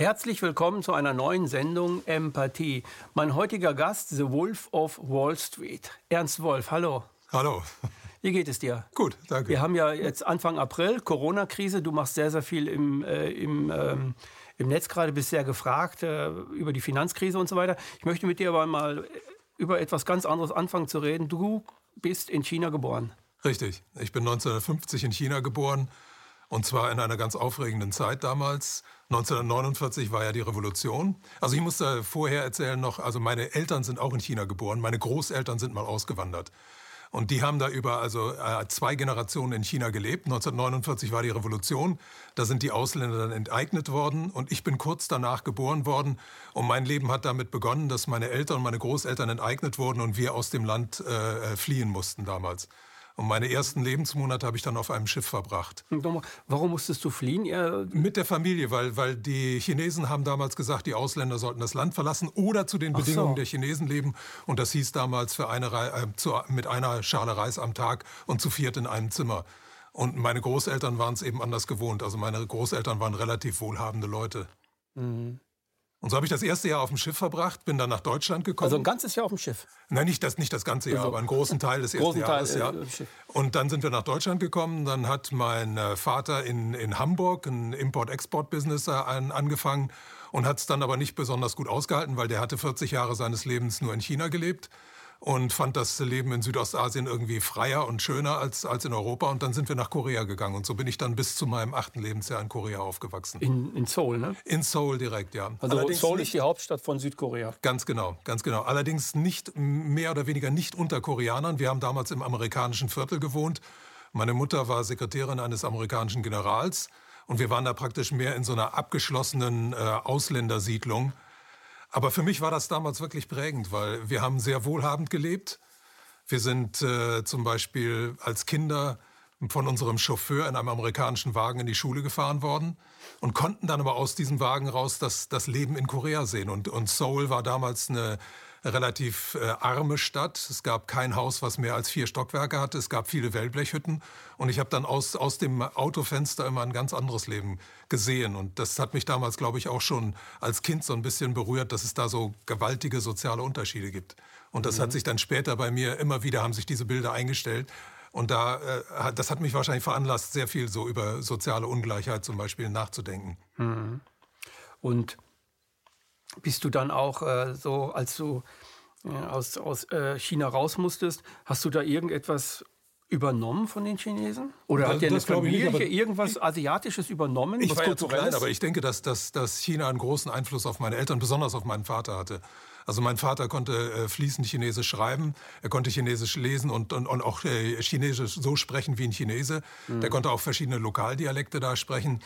Herzlich willkommen zu einer neuen Sendung Empathie. Mein heutiger Gast, The Wolf of Wall Street. Ernst Wolf, hallo. Hallo. Wie geht es dir? Gut, danke. Wir haben ja jetzt Anfang April, Corona-Krise. Du machst sehr, sehr viel im, äh, im, ähm, im Netz gerade, bist sehr gefragt äh, über die Finanzkrise und so weiter. Ich möchte mit dir aber mal über etwas ganz anderes anfangen zu reden. Du bist in China geboren. Richtig. Ich bin 1950 in China geboren und zwar in einer ganz aufregenden Zeit damals. 1949 war ja die Revolution. Also ich muss da vorher erzählen noch, also meine Eltern sind auch in China geboren, meine Großeltern sind mal ausgewandert. Und die haben da über also äh, zwei Generationen in China gelebt. 1949 war die Revolution. Da sind die Ausländer dann enteignet worden. Und ich bin kurz danach geboren worden. Und mein Leben hat damit begonnen, dass meine Eltern und meine Großeltern enteignet wurden und wir aus dem Land äh, fliehen mussten damals. Und meine ersten Lebensmonate habe ich dann auf einem Schiff verbracht. Warum musstest du fliehen? Ja. Mit der Familie, weil, weil die Chinesen haben damals gesagt, die Ausländer sollten das Land verlassen oder zu den Bedingungen so. der Chinesen leben. Und das hieß damals für eine, äh, zu, mit einer Schale Reis am Tag und zu viert in einem Zimmer. Und meine Großeltern waren es eben anders gewohnt. Also meine Großeltern waren relativ wohlhabende Leute. Mhm. Und so habe ich das erste Jahr auf dem Schiff verbracht, bin dann nach Deutschland gekommen. Also ein ganzes Jahr auf dem Schiff? Nein, nicht das, nicht das ganze Jahr, also, aber einen großen Teil des ersten Jahres. Teil, ja. Äh, und dann sind wir nach Deutschland gekommen. Dann hat mein äh, Vater in, in Hamburg ein Import-Export-Business an, angefangen und hat es dann aber nicht besonders gut ausgehalten, weil der hatte 40 Jahre seines Lebens nur in China gelebt und fand das Leben in Südostasien irgendwie freier und schöner als, als in Europa. Und dann sind wir nach Korea gegangen. Und so bin ich dann bis zu meinem achten Lebensjahr in Korea aufgewachsen. In, in Seoul, ne? In Seoul direkt, ja. Also Allerdings Seoul ist die Hauptstadt von Südkorea. Ganz genau, ganz genau. Allerdings nicht mehr oder weniger nicht unter Koreanern. Wir haben damals im amerikanischen Viertel gewohnt. Meine Mutter war Sekretärin eines amerikanischen Generals. Und wir waren da praktisch mehr in so einer abgeschlossenen äh, Ausländersiedlung aber für mich war das damals wirklich prägend, weil wir haben sehr wohlhabend gelebt. Wir sind äh, zum Beispiel als Kinder von unserem Chauffeur in einem amerikanischen Wagen in die Schule gefahren worden und konnten dann aber aus diesem Wagen raus das, das Leben in Korea sehen. Und, und Seoul war damals eine relativ äh, arme Stadt. Es gab kein Haus, was mehr als vier Stockwerke hatte. Es gab viele Wellblechhütten. Und ich habe dann aus, aus dem Autofenster immer ein ganz anderes Leben gesehen. Und das hat mich damals, glaube ich, auch schon als Kind so ein bisschen berührt, dass es da so gewaltige soziale Unterschiede gibt. Und das mhm. hat sich dann später bei mir immer wieder, haben sich diese Bilder eingestellt. Und da, äh, das hat mich wahrscheinlich veranlasst, sehr viel so über soziale Ungleichheit zum Beispiel nachzudenken. Mhm. Und bist du dann auch äh, so, als du äh, aus, aus äh, China raus musstest, hast du da irgendetwas übernommen von den Chinesen? Oder das, hat der eine Familie nicht, irgendwas Asiatisches übernommen? Ich war ja zu klein, aber ich denke, dass, dass, dass China einen großen Einfluss auf meine Eltern, besonders auf meinen Vater hatte. Also mein Vater konnte äh, fließend Chinesisch schreiben, er konnte Chinesisch lesen und, und, und auch äh, Chinesisch so sprechen wie ein Chinese. Mhm. Der konnte auch verschiedene Lokaldialekte da sprechen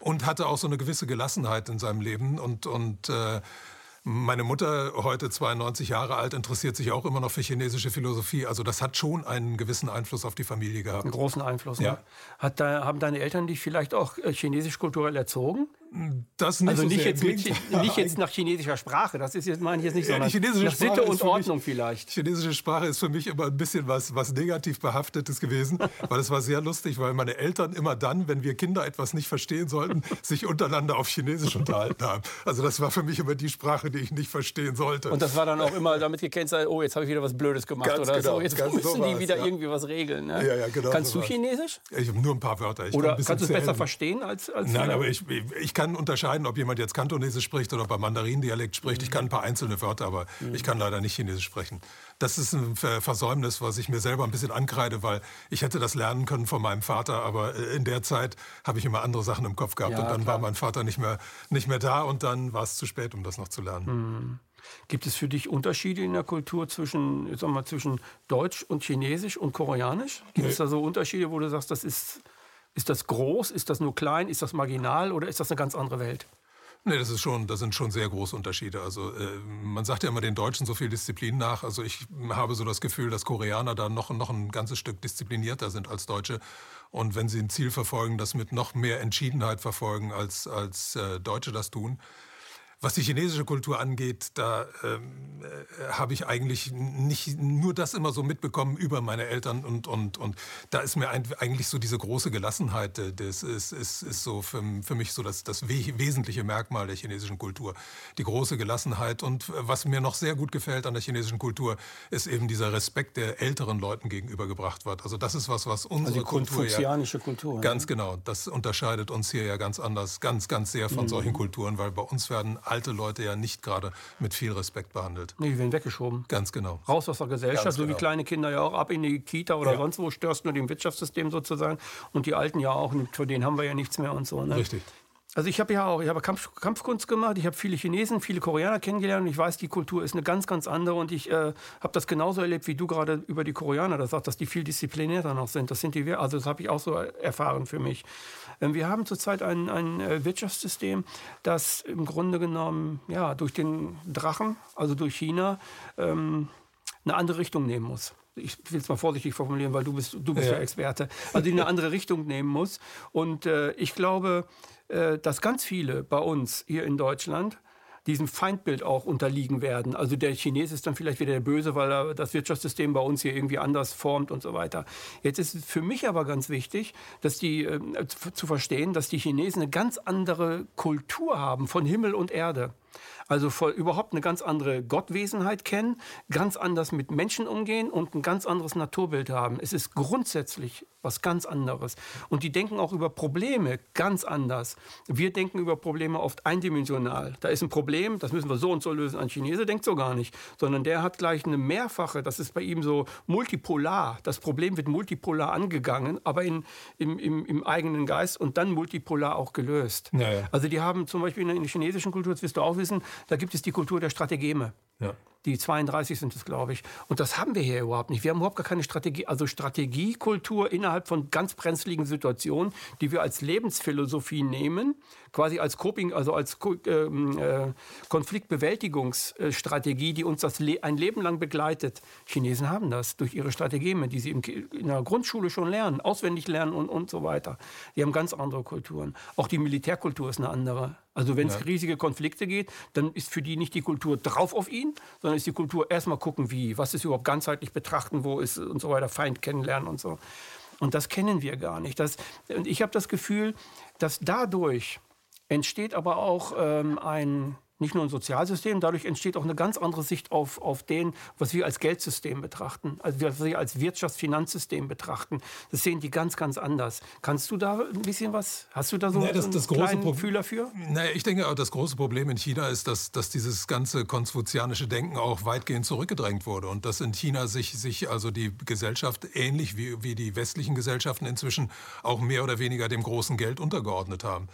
und hatte auch so eine gewisse Gelassenheit in seinem Leben und, und äh, meine Mutter, heute 92 Jahre alt, interessiert sich auch immer noch für chinesische Philosophie. Also das hat schon einen gewissen Einfluss auf die Familie gehabt. Einen großen Einfluss. Ja. Ne? Hat da, haben deine Eltern dich vielleicht auch äh, chinesisch kulturell erzogen? Das nicht also so nicht, jetzt mit, nicht jetzt nach chinesischer Sprache, das ist jetzt, meine ich jetzt nicht, sondern ja, nach Sitte und Ordnung mich, vielleicht. Chinesische Sprache ist für mich immer ein bisschen was, was negativ behaftetes gewesen, weil es war sehr lustig, weil meine Eltern immer dann, wenn wir Kinder etwas nicht verstehen sollten, sich untereinander auf Chinesisch unterhalten haben. Also das war für mich immer die Sprache, die ich nicht verstehen sollte. Und das war dann auch immer damit gekennzeichnet, oh, jetzt habe ich wieder was Blödes gemacht ganz oder genau, so, jetzt müssen so die wieder ja. irgendwie was regeln. Ne? Ja, ja, genau kannst so du Chinesisch? Ich habe nur ein paar Wörter. Ich oder kann kannst du es besser verstehen als, als Nein, aber ich, ich kann unterscheiden, ob jemand jetzt Kantonesisch spricht oder ob er Mandarindialekt spricht. Ich kann ein paar einzelne Wörter, aber mhm. ich kann leider nicht Chinesisch sprechen. Das ist ein Versäumnis, was ich mir selber ein bisschen ankreide, weil ich hätte das lernen können von meinem Vater, aber äh, in der Zeit habe ich immer andere Sachen im Kopf gehabt ja, und dann klar. war mein Vater nicht mehr, nicht mehr da und dann war es zu spät, um das noch zu lernen. Mhm. Gibt es für dich Unterschiede in der Kultur zwischen, sag mal, zwischen Deutsch und Chinesisch und Koreanisch? Gibt nee. es da so Unterschiede, wo du sagst, das ist, ist das groß, ist das nur klein, ist das marginal oder ist das eine ganz andere Welt? Nee, das ist schon, das sind schon sehr große Unterschiede. Also äh, man sagt ja immer den Deutschen so viel Disziplin nach. Also ich habe so das Gefühl, dass Koreaner da noch, noch ein ganzes Stück disziplinierter sind als Deutsche. Und wenn sie ein Ziel verfolgen, das mit noch mehr Entschiedenheit verfolgen, als, als äh, Deutsche das tun. Was die chinesische Kultur angeht, da ähm, äh, habe ich eigentlich nicht nur das immer so mitbekommen über meine Eltern und, und, und da ist mir eigentlich so diese große Gelassenheit, äh, das ist, ist, ist so für, für mich so das, das wesentliche Merkmal der chinesischen Kultur. Die große Gelassenheit und was mir noch sehr gut gefällt an der chinesischen Kultur, ist eben dieser Respekt, der älteren Leuten gegenübergebracht wird. Also das ist was, was unsere also Kultur ja, Kultur. Ganz ja. genau. Das unterscheidet uns hier ja ganz anders, ganz, ganz sehr von mhm. solchen Kulturen, weil bei uns werden alte Leute ja nicht gerade mit viel Respekt behandelt. Nee, die werden weggeschoben. Ganz genau. Raus aus der Gesellschaft, Ganz so genau. wie kleine Kinder ja auch ab in die Kita oder ja. sonst wo, störst nur dem Wirtschaftssystem sozusagen. Und die Alten ja auch, für denen haben wir ja nichts mehr und so. Ne? Richtig. Also ich habe ja auch, ich habe Kampf, Kampfkunst gemacht, ich habe viele Chinesen, viele Koreaner kennengelernt und ich weiß, die Kultur ist eine ganz, ganz andere und ich äh, habe das genauso erlebt, wie du gerade über die Koreaner das sagst, dass die viel disziplinierter noch sind. Das sind die, also das habe ich auch so erfahren für mich. Ähm, wir haben zurzeit ein, ein äh, Wirtschaftssystem, das im Grunde genommen ja, durch den Drachen, also durch China, ähm, eine andere Richtung nehmen muss ich will es mal vorsichtig formulieren, weil du bist, du bist ja. ja Experte, also die eine andere Richtung nehmen muss. Und äh, ich glaube, dass ganz viele bei uns hier in Deutschland diesem Feindbild auch unterliegen werden. Also der Chines ist dann vielleicht wieder der Böse, weil er das Wirtschaftssystem bei uns hier irgendwie anders formt und so weiter. Jetzt ist es für mich aber ganz wichtig, dass die äh, zu verstehen, dass die Chinesen eine ganz andere Kultur haben von Himmel und Erde. Also voll, überhaupt eine ganz andere Gottwesenheit kennen, ganz anders mit Menschen umgehen und ein ganz anderes Naturbild haben. Es ist grundsätzlich was ganz anderes. Und die denken auch über Probleme ganz anders. Wir denken über Probleme oft eindimensional. Da ist ein Problem, das müssen wir so und so lösen. Ein Chinese denkt so gar nicht, sondern der hat gleich eine mehrfache, das ist bei ihm so multipolar. Das Problem wird multipolar angegangen, aber in, im, im, im eigenen Geist und dann multipolar auch gelöst. Ja, ja. Also die haben zum Beispiel in der chinesischen Kultur, das wirst du auch wissen, da gibt es die Kultur der Strategeme. Ja. Die 32 sind es, glaube ich. Und das haben wir hier überhaupt nicht. Wir haben überhaupt gar keine Strategie, also Strategiekultur innerhalb von ganz brenzligen Situationen, die wir als Lebensphilosophie nehmen, quasi als Coping, also als ähm, äh, Konfliktbewältigungsstrategie, die uns das Le ein Leben lang begleitet. Chinesen haben das durch ihre Strategien, die sie im, in der Grundschule schon lernen, auswendig lernen und, und so weiter. Die haben ganz andere Kulturen. Auch die Militärkultur ist eine andere. Also wenn es ja. riesige Konflikte geht, dann ist für die nicht die Kultur drauf auf ihn, sondern ist die Kultur erstmal gucken, wie, was ist überhaupt ganzheitlich betrachten, wo ist und so weiter, Feind kennenlernen und so. Und das kennen wir gar nicht. Das, und ich habe das Gefühl, dass dadurch entsteht aber auch ähm, ein nicht nur ein Sozialsystem, dadurch entsteht auch eine ganz andere Sicht auf, auf den, was wir als Geldsystem betrachten, also was wir als Wirtschaftsfinanzsystem betrachten. Das sehen die ganz, ganz anders. Kannst du da ein bisschen was, hast du da so, nee, das, das große kleinen Gefühl dafür? Naja, ich denke, das große Problem in China ist, dass, dass dieses ganze konfuzianische Denken auch weitgehend zurückgedrängt wurde und dass in China sich, sich also die Gesellschaft ähnlich wie, wie die westlichen Gesellschaften inzwischen auch mehr oder weniger dem großen Geld untergeordnet haben.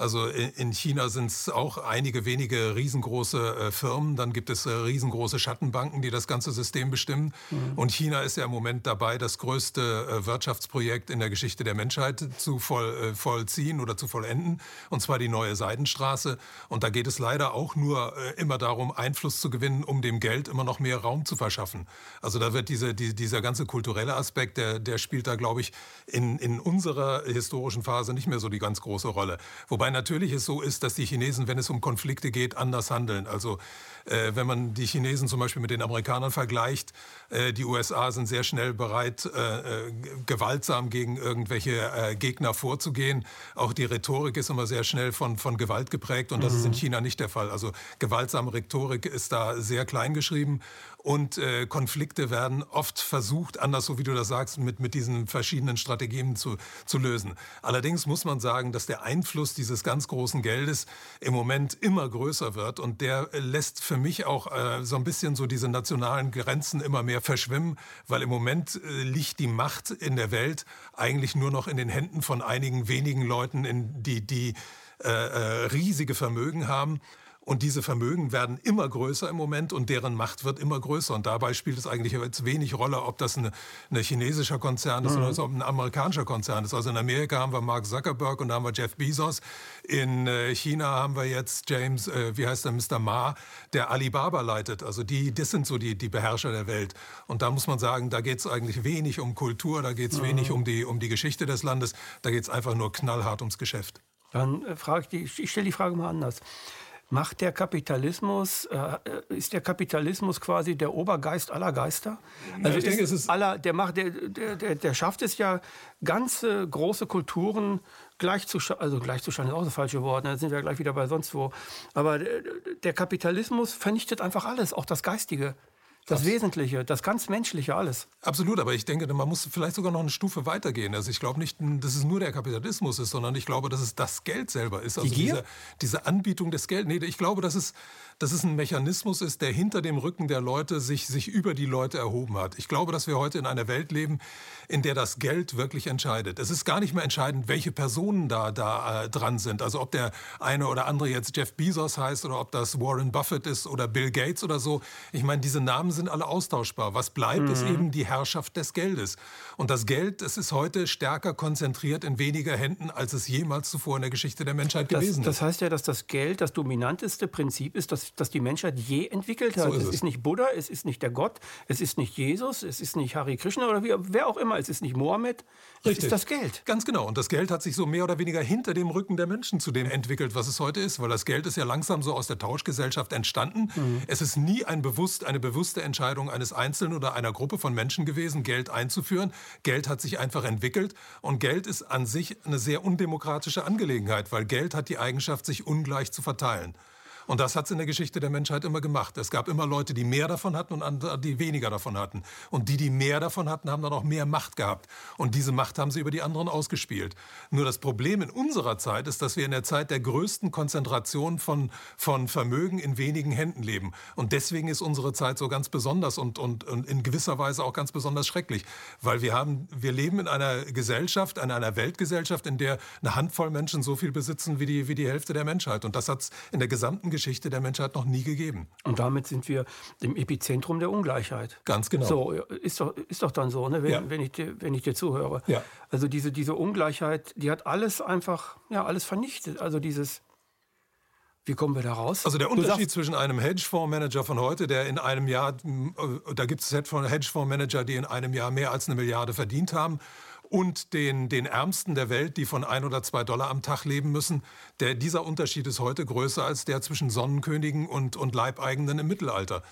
Also in China sind es auch einige wenige riesengroße äh, Firmen. Dann gibt es äh, riesengroße Schattenbanken, die das ganze System bestimmen. Mhm. Und China ist ja im Moment dabei, das größte äh, Wirtschaftsprojekt in der Geschichte der Menschheit zu voll, vollziehen oder zu vollenden. Und zwar die neue Seidenstraße. Und da geht es leider auch nur immer darum, Einfluss zu gewinnen, um dem Geld immer noch mehr Raum zu verschaffen. Also da wird diese, die, dieser ganze kulturelle Aspekt, der, der spielt da, glaube ich, in, in unserer historischen Phase nicht mehr so die ganz große Rolle. Wobei Wobei natürlich es so ist, dass die Chinesen, wenn es um Konflikte geht, anders handeln. Also äh, wenn man die Chinesen zum Beispiel mit den Amerikanern vergleicht, äh, die USA sind sehr schnell bereit, äh, äh gewaltsam gegen irgendwelche äh, Gegner vorzugehen. Auch die Rhetorik ist immer sehr schnell von, von Gewalt geprägt und das mhm. ist in mhm. China nicht der Fall. Also gewaltsame Rhetorik ist da sehr klein geschrieben und äh, Konflikte werden oft versucht, anders so wie du das sagst, mit, mit diesen verschiedenen Strategien zu, zu lösen. Allerdings muss man sagen, dass der Einfluss dieses ganz großen Geldes im Moment immer größer wird und der lässt für mich auch äh, so ein bisschen so diese nationalen Grenzen immer mehr verschwimmen, weil im Moment äh, liegt die Macht in der Welt eigentlich nur noch in den Händen von einigen wenigen Leuten, in die, die äh, äh riesige Vermögen haben. Und diese Vermögen werden immer größer im Moment und deren Macht wird immer größer. Und dabei spielt es eigentlich jetzt wenig Rolle, ob das ein, chinesischer Konzern ist mhm. oder ob ein amerikanischer Konzern ist. Also in Amerika haben wir Mark Zuckerberg und da haben wir Jeff Bezos. In äh, China haben wir jetzt James, äh, wie heißt der, Mr. Ma, der Alibaba leitet. Also die, das sind so die, die Beherrscher der Welt. Und da muss man sagen, da geht es eigentlich wenig um Kultur, da geht es mhm. wenig um die, um die Geschichte des Landes, da geht es einfach nur knallhart ums Geschäft. Dann äh, frage ich, die, ich stelle die Frage mal anders. Macht der Kapitalismus, äh, ist der Kapitalismus quasi der Obergeist aller Geister? Also ja, ich denke, es ist aller, der, macht, der, der, der schafft es ja, ganze große Kulturen gleichzuschalten, also gleichzuschalten ist auch das falsche Wort, ne? da sind wir gleich wieder bei sonst wo. Aber der Kapitalismus vernichtet einfach alles, auch das Geistige. Das Wesentliche, das ganz Menschliche, alles. Absolut, aber ich denke, man muss vielleicht sogar noch eine Stufe weitergehen. Also ich glaube nicht, dass es nur der Kapitalismus ist, sondern ich glaube, dass es das Geld selber ist. Also Die Gier? Diese, diese Anbietung des Geldes. Nee, ich glaube, dass es, dass es ein Mechanismus ist, der hinter dem Rücken der Leute sich, sich über die Leute erhoben hat. Ich glaube, dass wir heute in einer Welt leben, in der das Geld wirklich entscheidet. Es ist gar nicht mehr entscheidend, welche Personen da, da äh, dran sind. Also ob der eine oder andere jetzt Jeff Bezos heißt oder ob das Warren Buffett ist oder Bill Gates oder so. Ich meine, diese Namen sind alle austauschbar. Was bleibt, mhm. ist eben die Herrschaft des Geldes. Und das Geld, es ist heute stärker konzentriert in weniger Händen, als es jemals zuvor in der Geschichte der Menschheit das, gewesen ist. Das heißt ja, dass das Geld das dominanteste Prinzip ist, das, das die Menschheit je entwickelt hat. So ist es. es ist nicht Buddha, es ist nicht der Gott, es ist nicht Jesus, es ist nicht Hari Krishna oder wie, wer auch immer es ist nicht Mohammed, es ist das Geld. Ganz genau. Und das Geld hat sich so mehr oder weniger hinter dem Rücken der Menschen zu dem entwickelt, was es heute ist. Weil das Geld ist ja langsam so aus der Tauschgesellschaft entstanden. Mhm. Es ist nie ein bewusst, eine bewusste Entscheidung eines Einzelnen oder einer Gruppe von Menschen gewesen, Geld einzuführen. Geld hat sich einfach entwickelt. Und Geld ist an sich eine sehr undemokratische Angelegenheit, weil Geld hat die Eigenschaft, sich ungleich zu verteilen. Und das hat es in der Geschichte der Menschheit immer gemacht. Es gab immer Leute, die mehr davon hatten und andere, die weniger davon hatten. Und die, die mehr davon hatten, haben dann auch mehr Macht gehabt. Und diese Macht haben sie über die anderen ausgespielt. Nur das Problem in unserer Zeit ist, dass wir in der Zeit der größten Konzentration von, von Vermögen in wenigen Händen leben. Und deswegen ist unsere Zeit so ganz besonders und, und, und in gewisser Weise auch ganz besonders schrecklich. Weil wir, haben, wir leben in einer Gesellschaft, in einer Weltgesellschaft, in der eine Handvoll Menschen so viel besitzen wie die, wie die Hälfte der Menschheit. Und das hat es in der gesamten Geschichte Geschichte der Menschheit noch nie gegeben. Und damit sind wir im Epizentrum der Ungleichheit. Ganz genau. So, ist doch, ist doch dann so, ne, wenn, ja. wenn, ich dir, wenn ich dir zuhöre. Ja. Also diese, diese Ungleichheit, die hat alles einfach, ja, alles vernichtet. Also dieses, wie kommen wir da raus? Also der Unterschied zwischen einem Hedgefondsmanager von heute, der in einem Jahr, äh, da gibt es Hedgefondsmanager, die in einem Jahr mehr als eine Milliarde verdient haben, und den, den Ärmsten der Welt, die von ein oder zwei Dollar am Tag leben müssen, der, dieser Unterschied ist heute größer als der zwischen Sonnenkönigen und, und Leibeigenen im Mittelalter.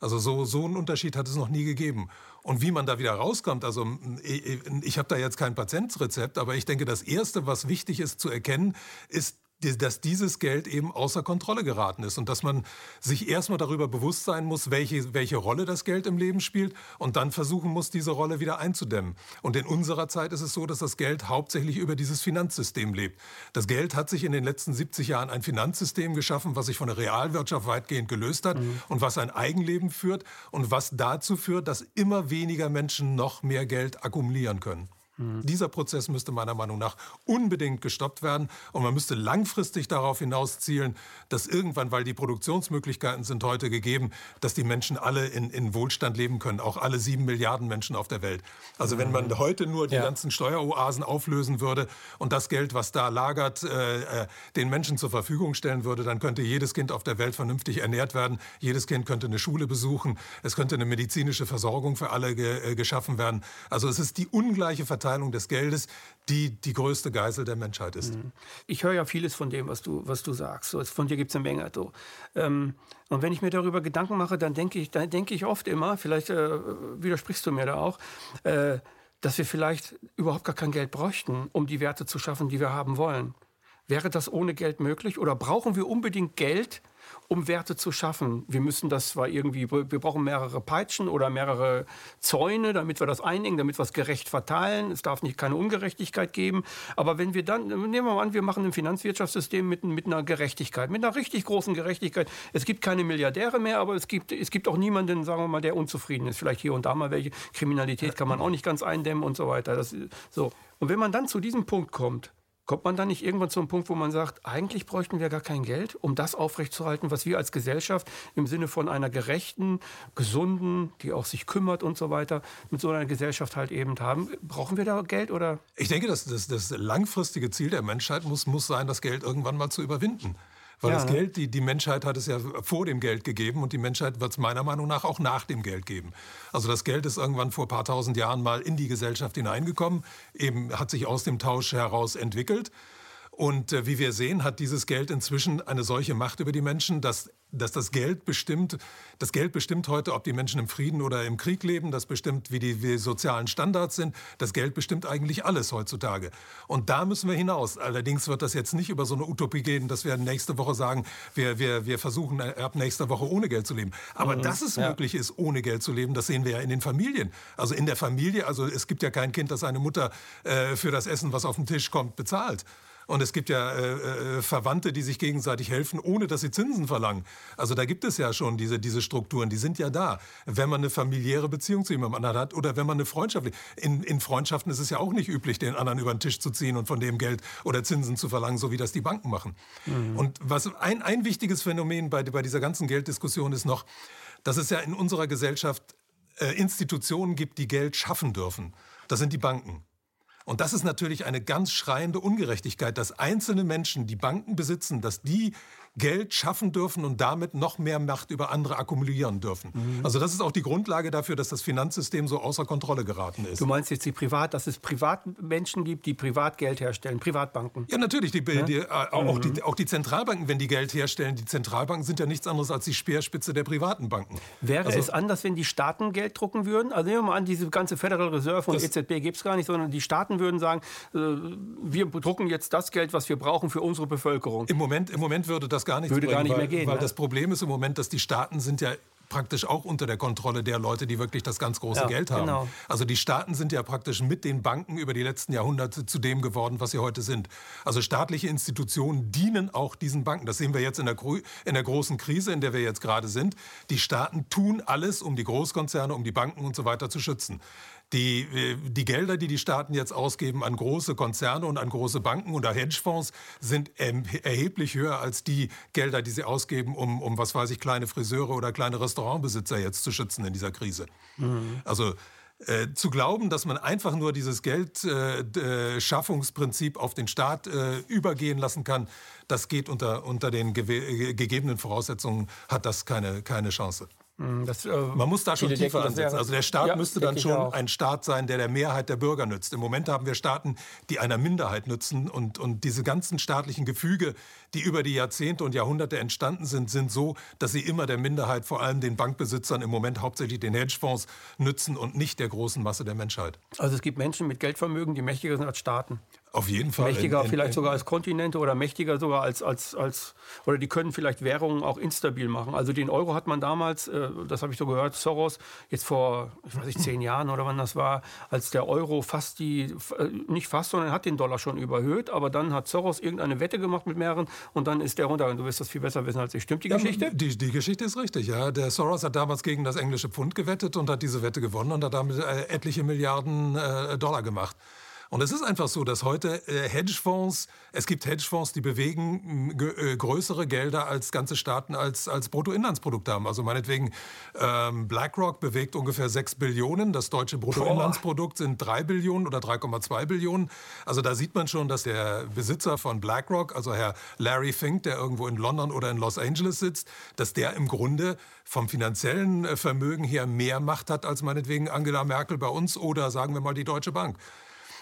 Also so, so einen Unterschied hat es noch nie gegeben. Und wie man da wieder rauskommt, also ich, ich habe da jetzt kein Patientsrezept, aber ich denke, das Erste, was wichtig ist zu erkennen, ist dass dieses Geld eben außer Kontrolle geraten ist und dass man sich erstmal darüber bewusst sein muss, welche, welche Rolle das Geld im Leben spielt und dann versuchen muss, diese Rolle wieder einzudämmen. Und in unserer Zeit ist es so, dass das Geld hauptsächlich über dieses Finanzsystem lebt. Das Geld hat sich in den letzten 70 Jahren ein Finanzsystem geschaffen, was sich von der Realwirtschaft weitgehend gelöst hat mhm. und was ein Eigenleben führt und was dazu führt, dass immer weniger Menschen noch mehr Geld akkumulieren können. Mhm. Dieser Prozess müsste meiner Meinung nach unbedingt gestoppt werden und man müsste langfristig darauf hinaus zielen, dass irgendwann, weil die Produktionsmöglichkeiten sind heute gegeben, dass die Menschen alle in, in Wohlstand leben können, auch alle sieben Milliarden Menschen auf der Welt. Also wenn man mhm. heute nur die ja. ganzen Steueroasen auflösen würde und das Geld, was da lagert, äh, äh, den Menschen zur Verfügung stellen würde, dann könnte jedes Kind auf der Welt vernünftig ernährt werden, jedes Kind könnte eine Schule besuchen, es könnte eine medizinische Versorgung für alle ge, äh, geschaffen werden. Also es ist die ungleiche Verteilung Verteilung des Geldes, die die größte Geisel der Menschheit ist. Mhm. Ich höre ja vieles von dem, was du, was du sagst. Von dir gibt es eine Menge. So. Ähm, und wenn ich mir darüber Gedanken mache, dann denke ich, dann denke ich oft immer, vielleicht äh, widersprichst du mir da auch, äh, dass wir vielleicht überhaupt gar kein Geld bräuchten, um die Werte zu schaffen, die wir haben wollen. Wäre das ohne Geld möglich? Oder brauchen wir unbedingt Geld, um Werte zu schaffen. Wir müssen das zwar irgendwie, wir brauchen mehrere Peitschen oder mehrere Zäune, damit wir das einengen, damit wir es gerecht verteilen. Es darf nicht keine Ungerechtigkeit geben. Aber wenn wir dann, nehmen wir mal an, wir machen ein Finanzwirtschaftssystem mit, mit einer Gerechtigkeit, mit einer richtig großen Gerechtigkeit. Es gibt keine Milliardäre mehr, aber es gibt, es gibt auch niemanden, sagen wir mal, der unzufrieden ist. Vielleicht hier und da mal welche. Kriminalität kann man auch nicht ganz eindämmen und so weiter. Das, so. Und wenn man dann zu diesem Punkt kommt, Kommt man dann nicht irgendwann zu einem Punkt, wo man sagt, eigentlich bräuchten wir gar kein Geld, um das aufrechtzuerhalten, was wir als Gesellschaft im Sinne von einer gerechten, gesunden, die auch sich kümmert und so weiter, mit so einer Gesellschaft halt eben haben? Brauchen wir da Geld oder? Ich denke, das, das, das langfristige Ziel der Menschheit muss, muss sein, das Geld irgendwann mal zu überwinden. Weil ja, das ne? Geld, die, die Menschheit hat es ja vor dem Geld gegeben und die Menschheit wird es meiner Meinung nach auch nach dem Geld geben. Also das Geld ist irgendwann vor ein paar tausend Jahren mal in die Gesellschaft hineingekommen, eben hat sich aus dem Tausch heraus entwickelt. Und äh, wie wir sehen, hat dieses Geld inzwischen eine solche Macht über die Menschen, dass, dass das Geld bestimmt, das Geld bestimmt heute, ob die Menschen im Frieden oder im Krieg leben, das bestimmt, wie die, wie sozialen Standards sind. Das Geld bestimmt eigentlich alles heutzutage. Und da müssen wir hinaus. Allerdings wird das jetzt nicht über so eine Utopie gehen, dass wir nächste Woche sagen, wir, wir, wir versuchen äh, ab nächster Woche ohne Geld zu leben. Aber mhm, dass es ja. möglich ist, ohne Geld zu leben, das sehen wir ja in den Familien. Also in der Familie, also es gibt ja kein Kind, das seine Mutter äh, für das Essen, was auf den Tisch kommt, bezahlt. Und es gibt ja äh, äh, Verwandte, die sich gegenseitig helfen, ohne dass sie Zinsen verlangen. Also da gibt es ja schon diese, diese Strukturen, die sind ja da. Wenn man eine familiäre Beziehung zu jemandem anderen hat oder wenn man eine Freundschaft. In, in Freundschaften ist es ja auch nicht üblich, den anderen über den Tisch zu ziehen und von dem Geld oder Zinsen zu verlangen, so wie das die Banken machen. Mhm. Und was ein, ein wichtiges Phänomen bei, bei dieser ganzen Gelddiskussion ist noch, dass es ja in unserer Gesellschaft äh, Institutionen gibt, die Geld schaffen dürfen. Das sind die Banken. Und das ist natürlich eine ganz schreiende Ungerechtigkeit, dass einzelne Menschen, die Banken besitzen, dass die Geld schaffen dürfen und damit noch mehr Macht über andere akkumulieren dürfen. Mhm. Also das ist auch die Grundlage dafür, dass das Finanzsystem so außer Kontrolle geraten ist. Du meinst jetzt die Privat, dass es Privatmenschen gibt, die Privatgeld herstellen, Privatbanken? Ja, natürlich. Die, ja? Die, äh, auch, mhm. die, auch, die, Zentralbanken, wenn die Geld herstellen, die Zentralbanken sind ja nichts anderes als die Speerspitze der privaten Banken. Wäre also, es anders, wenn die Staaten Geld drucken würden? Also nehmen wir mal an, diese ganze Federal Reserve und EZB gibt es gar nicht, sondern die Staaten würden sagen, äh, wir drucken jetzt das Geld, was wir brauchen für unsere Bevölkerung. Im Moment, im Moment würde das gar nicht Würde bringen, gar nicht weil, mehr gehen. Weil ne? das Problem ist im Moment, dass die Staaten sind ja praktisch auch unter der Kontrolle der Leute, die wirklich das ganz große ja, Geld haben. Genau. Also die Staaten sind ja praktisch mit den Banken über die letzten Jahrhunderte zu dem geworden, was sie heute sind. Also staatliche Institutionen dienen auch diesen Banken. Das sehen wir jetzt in der, in der großen Krise, in der wir jetzt gerade sind. Die Staaten tun alles, um die Großkonzerne, um die Banken und so weiter zu schützen. Die, äh, die Gelder, die die Staaten jetzt ausgeben an große Konzerne und an große Banken oder Hedgefonds, sind erheblich höher als die Gelder, die sie ausgeben, um, um was weiß ich, kleine Friseure oder kleine Restaurantbesitzer jetzt zu schützen in dieser Krise. Mhm. Also äh, zu glauben, dass man einfach nur dieses Geldschaffungsprinzip äh, auf den Staat äh, übergehen lassen kann, das geht unter, unter den gegebenen Voraussetzungen, hat das keine, keine Chance. Hm, das, äh, Man muss da schon tiefer ansetzen. Also der Staat ja, müsste dann schon ein Staat sein, der der Mehrheit der Bürger nützt. Im Moment haben wir Staaten, die einer Minderheit nützen. Und, und diese ganzen staatlichen Gefüge, die über die Jahrzehnte und Jahrhunderte entstanden sind, sind so, dass sie immer der Minderheit, vor allem den Bankbesitzern, im Moment hauptsächlich den Hedgefonds nützen und nicht der großen Masse der Menschheit. Also es gibt Menschen mit Geldvermögen, die mächtiger sind als Staaten. Auf jeden Fall. Mächtiger in, in, vielleicht in, sogar als Kontinente oder mächtiger sogar als, als, als, oder die können vielleicht Währungen auch instabil machen. Also den Euro hat man damals, äh, das habe ich so gehört, Soros, jetzt vor, ich weiß nicht, zehn Jahren oder wann das war, als der Euro fast die, äh, nicht fast, sondern hat den Dollar schon überhöht, aber dann hat Soros irgendeine Wette gemacht mit mehreren und dann ist der runter. Und du wirst das viel besser wissen als ich. Stimmt die ja, Geschichte? Die, die Geschichte ist richtig, ja. Der Soros hat damals gegen das englische Pfund gewettet und hat diese Wette gewonnen und hat damit äh, etliche Milliarden äh, Dollar gemacht. Und es ist einfach so, dass heute äh, Hedgefonds, es gibt Hedgefonds, die bewegen äh, größere Gelder als ganze Staaten als, als Bruttoinlandsprodukt haben. Also meinetwegen ähm, BlackRock bewegt ungefähr 6 Billionen, das deutsche Bruttoinlandsprodukt sind 3 Billionen oder 3,2 Billionen. Also da sieht man schon, dass der Besitzer von BlackRock, also Herr Larry Fink, der irgendwo in London oder in Los Angeles sitzt, dass der im Grunde vom finanziellen äh, Vermögen her mehr Macht hat als meinetwegen Angela Merkel bei uns oder sagen wir mal die Deutsche Bank.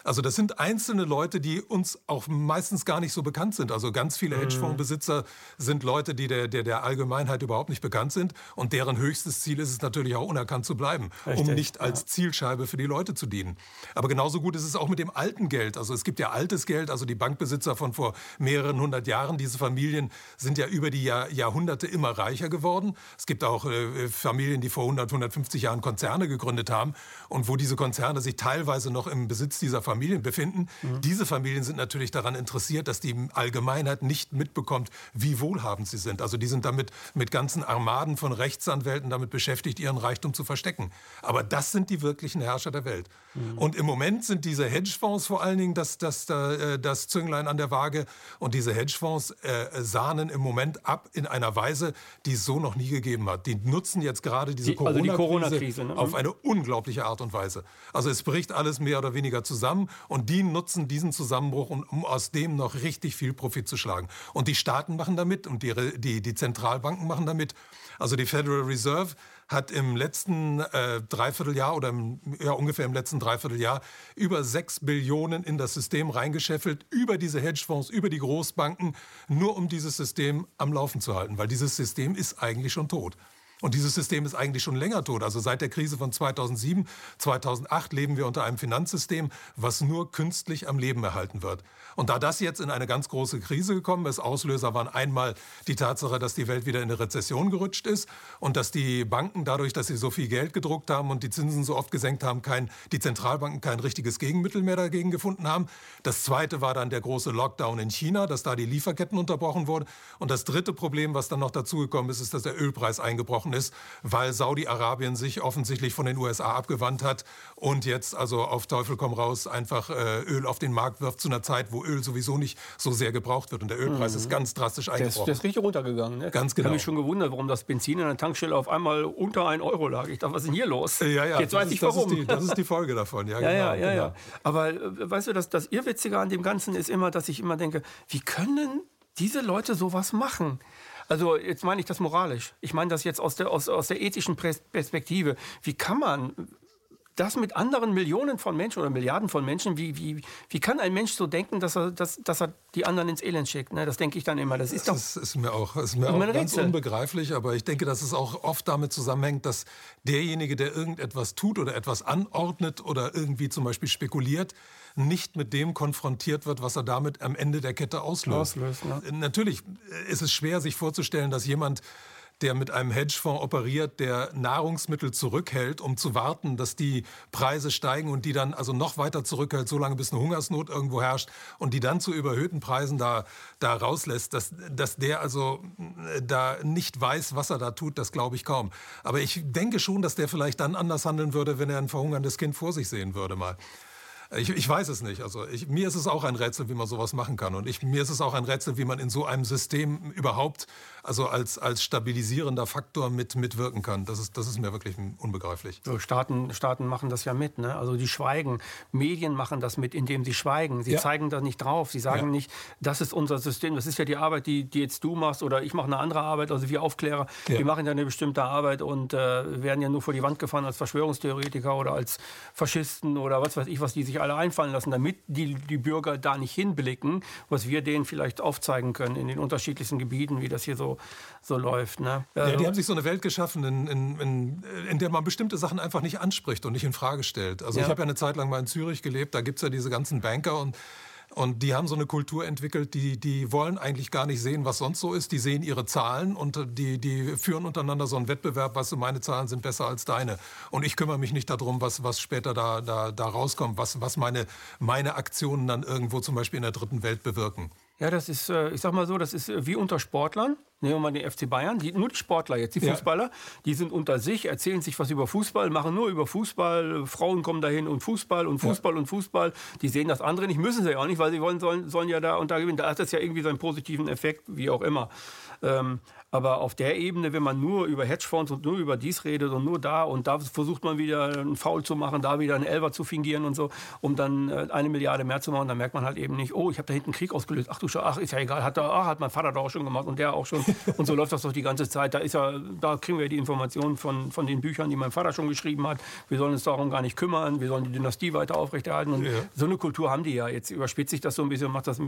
Also das sind einzelne Leute, die uns auch meistens gar nicht so bekannt sind. Also ganz viele mhm. Hedgefondsbesitzer sind Leute, die der, der, der Allgemeinheit überhaupt nicht bekannt sind. Und deren höchstes Ziel ist es natürlich auch unerkannt zu bleiben, Richtig, um nicht als ja. Zielscheibe für die Leute zu dienen. Aber genauso gut ist es auch mit dem alten Geld. Also es gibt ja altes Geld, also die Bankbesitzer von vor mehreren hundert Jahren. Diese Familien sind ja über die Jahr, Jahrhunderte immer reicher geworden. Es gibt auch äh, Familien, die vor 100, 150 Jahren Konzerne gegründet haben und wo diese Konzerne sich teilweise noch im Besitz dieser Familien Familien befinden. Mhm. Diese Familien sind natürlich daran interessiert, dass die Allgemeinheit nicht mitbekommt, wie wohlhabend sie sind. Also die sind damit mit ganzen Armaden von Rechtsanwälten damit beschäftigt, ihren Reichtum zu verstecken. Aber das sind die wirklichen Herrscher der Welt. Mhm. Und im Moment sind diese Hedgefonds vor allen Dingen das, das, das, äh, das Zünglein an der Waage. Und diese Hedgefonds äh, sahnen im Moment ab in einer Weise, die es so noch nie gegeben hat. Die nutzen jetzt gerade diese Corona-Krise also Corona ne? auf eine unglaubliche Art und Weise. Also es bricht alles mehr oder weniger zusammen zusammen und die nutzen diesen Zusammenbruch, um, aus dem noch richtig viel Profit zu schlagen. Und die Staaten machen damit und die, die, die Zentralbanken machen damit. Also die Federal Reserve hat im letzten äh, Dreivierteljahr oder im, ja, ungefähr im letzten Dreivierteljahr über 6 Billionen in das System reingescheffelt, über diese Hedgefonds, über die Großbanken, nur um dieses System am Laufen zu halten, weil dieses System ist eigentlich schon tot. Und dieses System ist eigentlich schon länger tot. Also seit der Krise von 2007, 2008 leben wir unter einem Finanzsystem, was nur künstlich am Leben erhalten wird. Und da das jetzt in eine ganz große Krise gekommen ist, Auslöser waren einmal die Tatsache, dass die Welt wieder in eine Rezession gerutscht ist und dass die Banken dadurch, dass sie so viel Geld gedruckt haben und die Zinsen so oft gesenkt haben, kein, die Zentralbanken kein richtiges Gegenmittel mehr dagegen gefunden haben. Das zweite war dann der große Lockdown in China, dass da die Lieferketten unterbrochen wurden. Und das dritte Problem, was dann noch dazugekommen ist, ist, dass der Ölpreis eingebrochen geworden ist, weil Saudi-Arabien sich offensichtlich von den USA abgewandt hat und jetzt also auf Teufel komm raus einfach äh, Öl auf den Markt wirft zu einer Zeit, wo Öl sowieso nicht so sehr gebraucht wird. Und der Ölpreis mhm. ist ganz drastisch eingebrochen. Der ist, der ist richtig runtergegangen. Ne? Ganz genau. Ich habe mich schon gewundert, warum das Benzin in der Tankstelle auf einmal unter 1 Euro lag. Ich dachte, was ist denn hier los? Ja, ja. Jetzt weiß ich warum. Das ist, die, das ist die Folge davon. Ja, ja, genau, ja, ja, genau. ja. Aber äh, weißt du, das, das Irrwitzige an dem Ganzen ist immer, dass ich immer denke, wie können diese Leute sowas machen? Also jetzt meine ich das moralisch. Ich meine das jetzt aus der, aus, aus der ethischen Perspektive. Wie kann man das mit anderen Millionen von Menschen oder Milliarden von Menschen, wie, wie, wie kann ein Mensch so denken, dass er, dass, dass er die anderen ins Elend schickt? Ne? Das denke ich dann immer. Das ist, das ist mir auch, ist mir auch ganz unbegreiflich, aber ich denke, dass es auch oft damit zusammenhängt, dass derjenige, der irgendetwas tut oder etwas anordnet oder irgendwie zum Beispiel spekuliert, nicht mit dem konfrontiert wird, was er damit am Ende der Kette auslöst. auslöst ne? Natürlich ist es schwer, sich vorzustellen, dass jemand der mit einem Hedgefonds operiert, der Nahrungsmittel zurückhält, um zu warten, dass die Preise steigen und die dann also noch weiter zurückhält, solange bis eine Hungersnot irgendwo herrscht und die dann zu überhöhten Preisen da, da rauslässt, dass, dass der also äh, da nicht weiß, was er da tut, das glaube ich kaum. Aber ich denke schon, dass der vielleicht dann anders handeln würde, wenn er ein verhungerndes Kind vor sich sehen würde mal. Ich, ich weiß es nicht. Also ich, mir ist es auch ein Rätsel, wie man sowas machen kann. Und ich, mir ist es auch ein Rätsel, wie man in so einem System überhaupt also als, als stabilisierender Faktor mit, mitwirken kann. Das ist, das ist mir wirklich unbegreiflich. Staaten, Staaten machen das ja mit. Ne? Also die schweigen. Medien machen das mit, indem sie schweigen. Sie ja. zeigen da nicht drauf. Sie sagen ja. nicht, das ist unser System. Das ist ja die Arbeit, die, die jetzt du machst oder ich mache eine andere Arbeit. Also wir Aufklärer, ja. die machen ja eine bestimmte Arbeit und äh, werden ja nur vor die Wand gefahren als Verschwörungstheoretiker oder als Faschisten oder was weiß ich, was die sich alle einfallen lassen, damit die, die Bürger da nicht hinblicken, was wir denen vielleicht aufzeigen können in den unterschiedlichsten Gebieten, wie das hier so, so läuft. Ne? Ja, die also haben sich so eine Welt geschaffen, in, in, in, in, der man bestimmte Sachen einfach nicht anspricht und nicht in Frage stellt. Also ja. ich habe ja eine Zeit lang mal in Zürich gelebt, da gibt es ja diese ganzen Banker und und die haben so eine Kultur entwickelt, die, die wollen eigentlich gar nicht sehen, was sonst so ist. Die sehen ihre Zahlen und die, die führen untereinander so einen Wettbewerb, was meine Zahlen sind besser als deine. Und ich kümmere mich nicht darum, was, was später da, da, da rauskommt, was, was meine, meine Aktionen dann irgendwo zum Beispiel in der dritten Welt bewirken. Ja, das ist, äh, ich sag mal so, das ist äh, wie unter Sportlern. Nehmen wir mal den FC Bayern. Die, nur die Sportler jetzt, die Fußballer, ja. die sind unter sich, erzählen sich was über Fußball, machen nur über Fußball. Frauen kommen dahin und Fußball und Fußball ja. und Fußball. Die sehen das andere nicht, müssen sie ja auch nicht, weil sie wollen, sollen, sollen ja da und da gewinnen. Da hat das ja irgendwie seinen positiven Effekt, wie auch immer. Ähm, aber auf der Ebene, wenn man nur über Hedgefonds und nur über dies redet und nur da und da versucht man wieder einen Foul zu machen, da wieder einen Elver zu fingieren und so, um dann äh, eine Milliarde mehr zu machen, dann merkt man halt eben nicht, oh, ich habe da hinten einen Krieg ausgelöst. Ach du Schau, ach, ist ja egal, hat, da, ach, hat mein Vater doch auch schon gemacht und der auch schon. Und so läuft das doch die ganze Zeit. Da, ist ja, da kriegen wir die Informationen von, von den Büchern, die mein Vater schon geschrieben hat. Wir sollen uns darum gar nicht kümmern, wir sollen die Dynastie weiter aufrechterhalten. Und ja. so eine Kultur haben die ja. Jetzt überspitzt sich das so ein bisschen und macht das.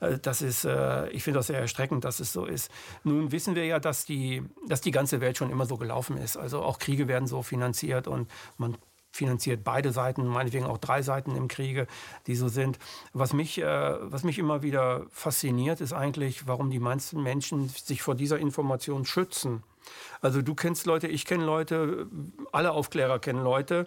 Äh, das ist, äh, ich finde das sehr erstreckend, dass es so ist. Nun wissen wir ja, dass die dass die ganze Welt schon immer so gelaufen ist. Also auch Kriege werden so finanziert und man finanziert beide Seiten, meinetwegen auch drei Seiten im Kriege, die so sind. Was mich, äh, was mich immer wieder fasziniert, ist eigentlich, warum die meisten Menschen sich vor dieser Information schützen. Also du kennst Leute, ich kenne Leute, alle Aufklärer kennen Leute,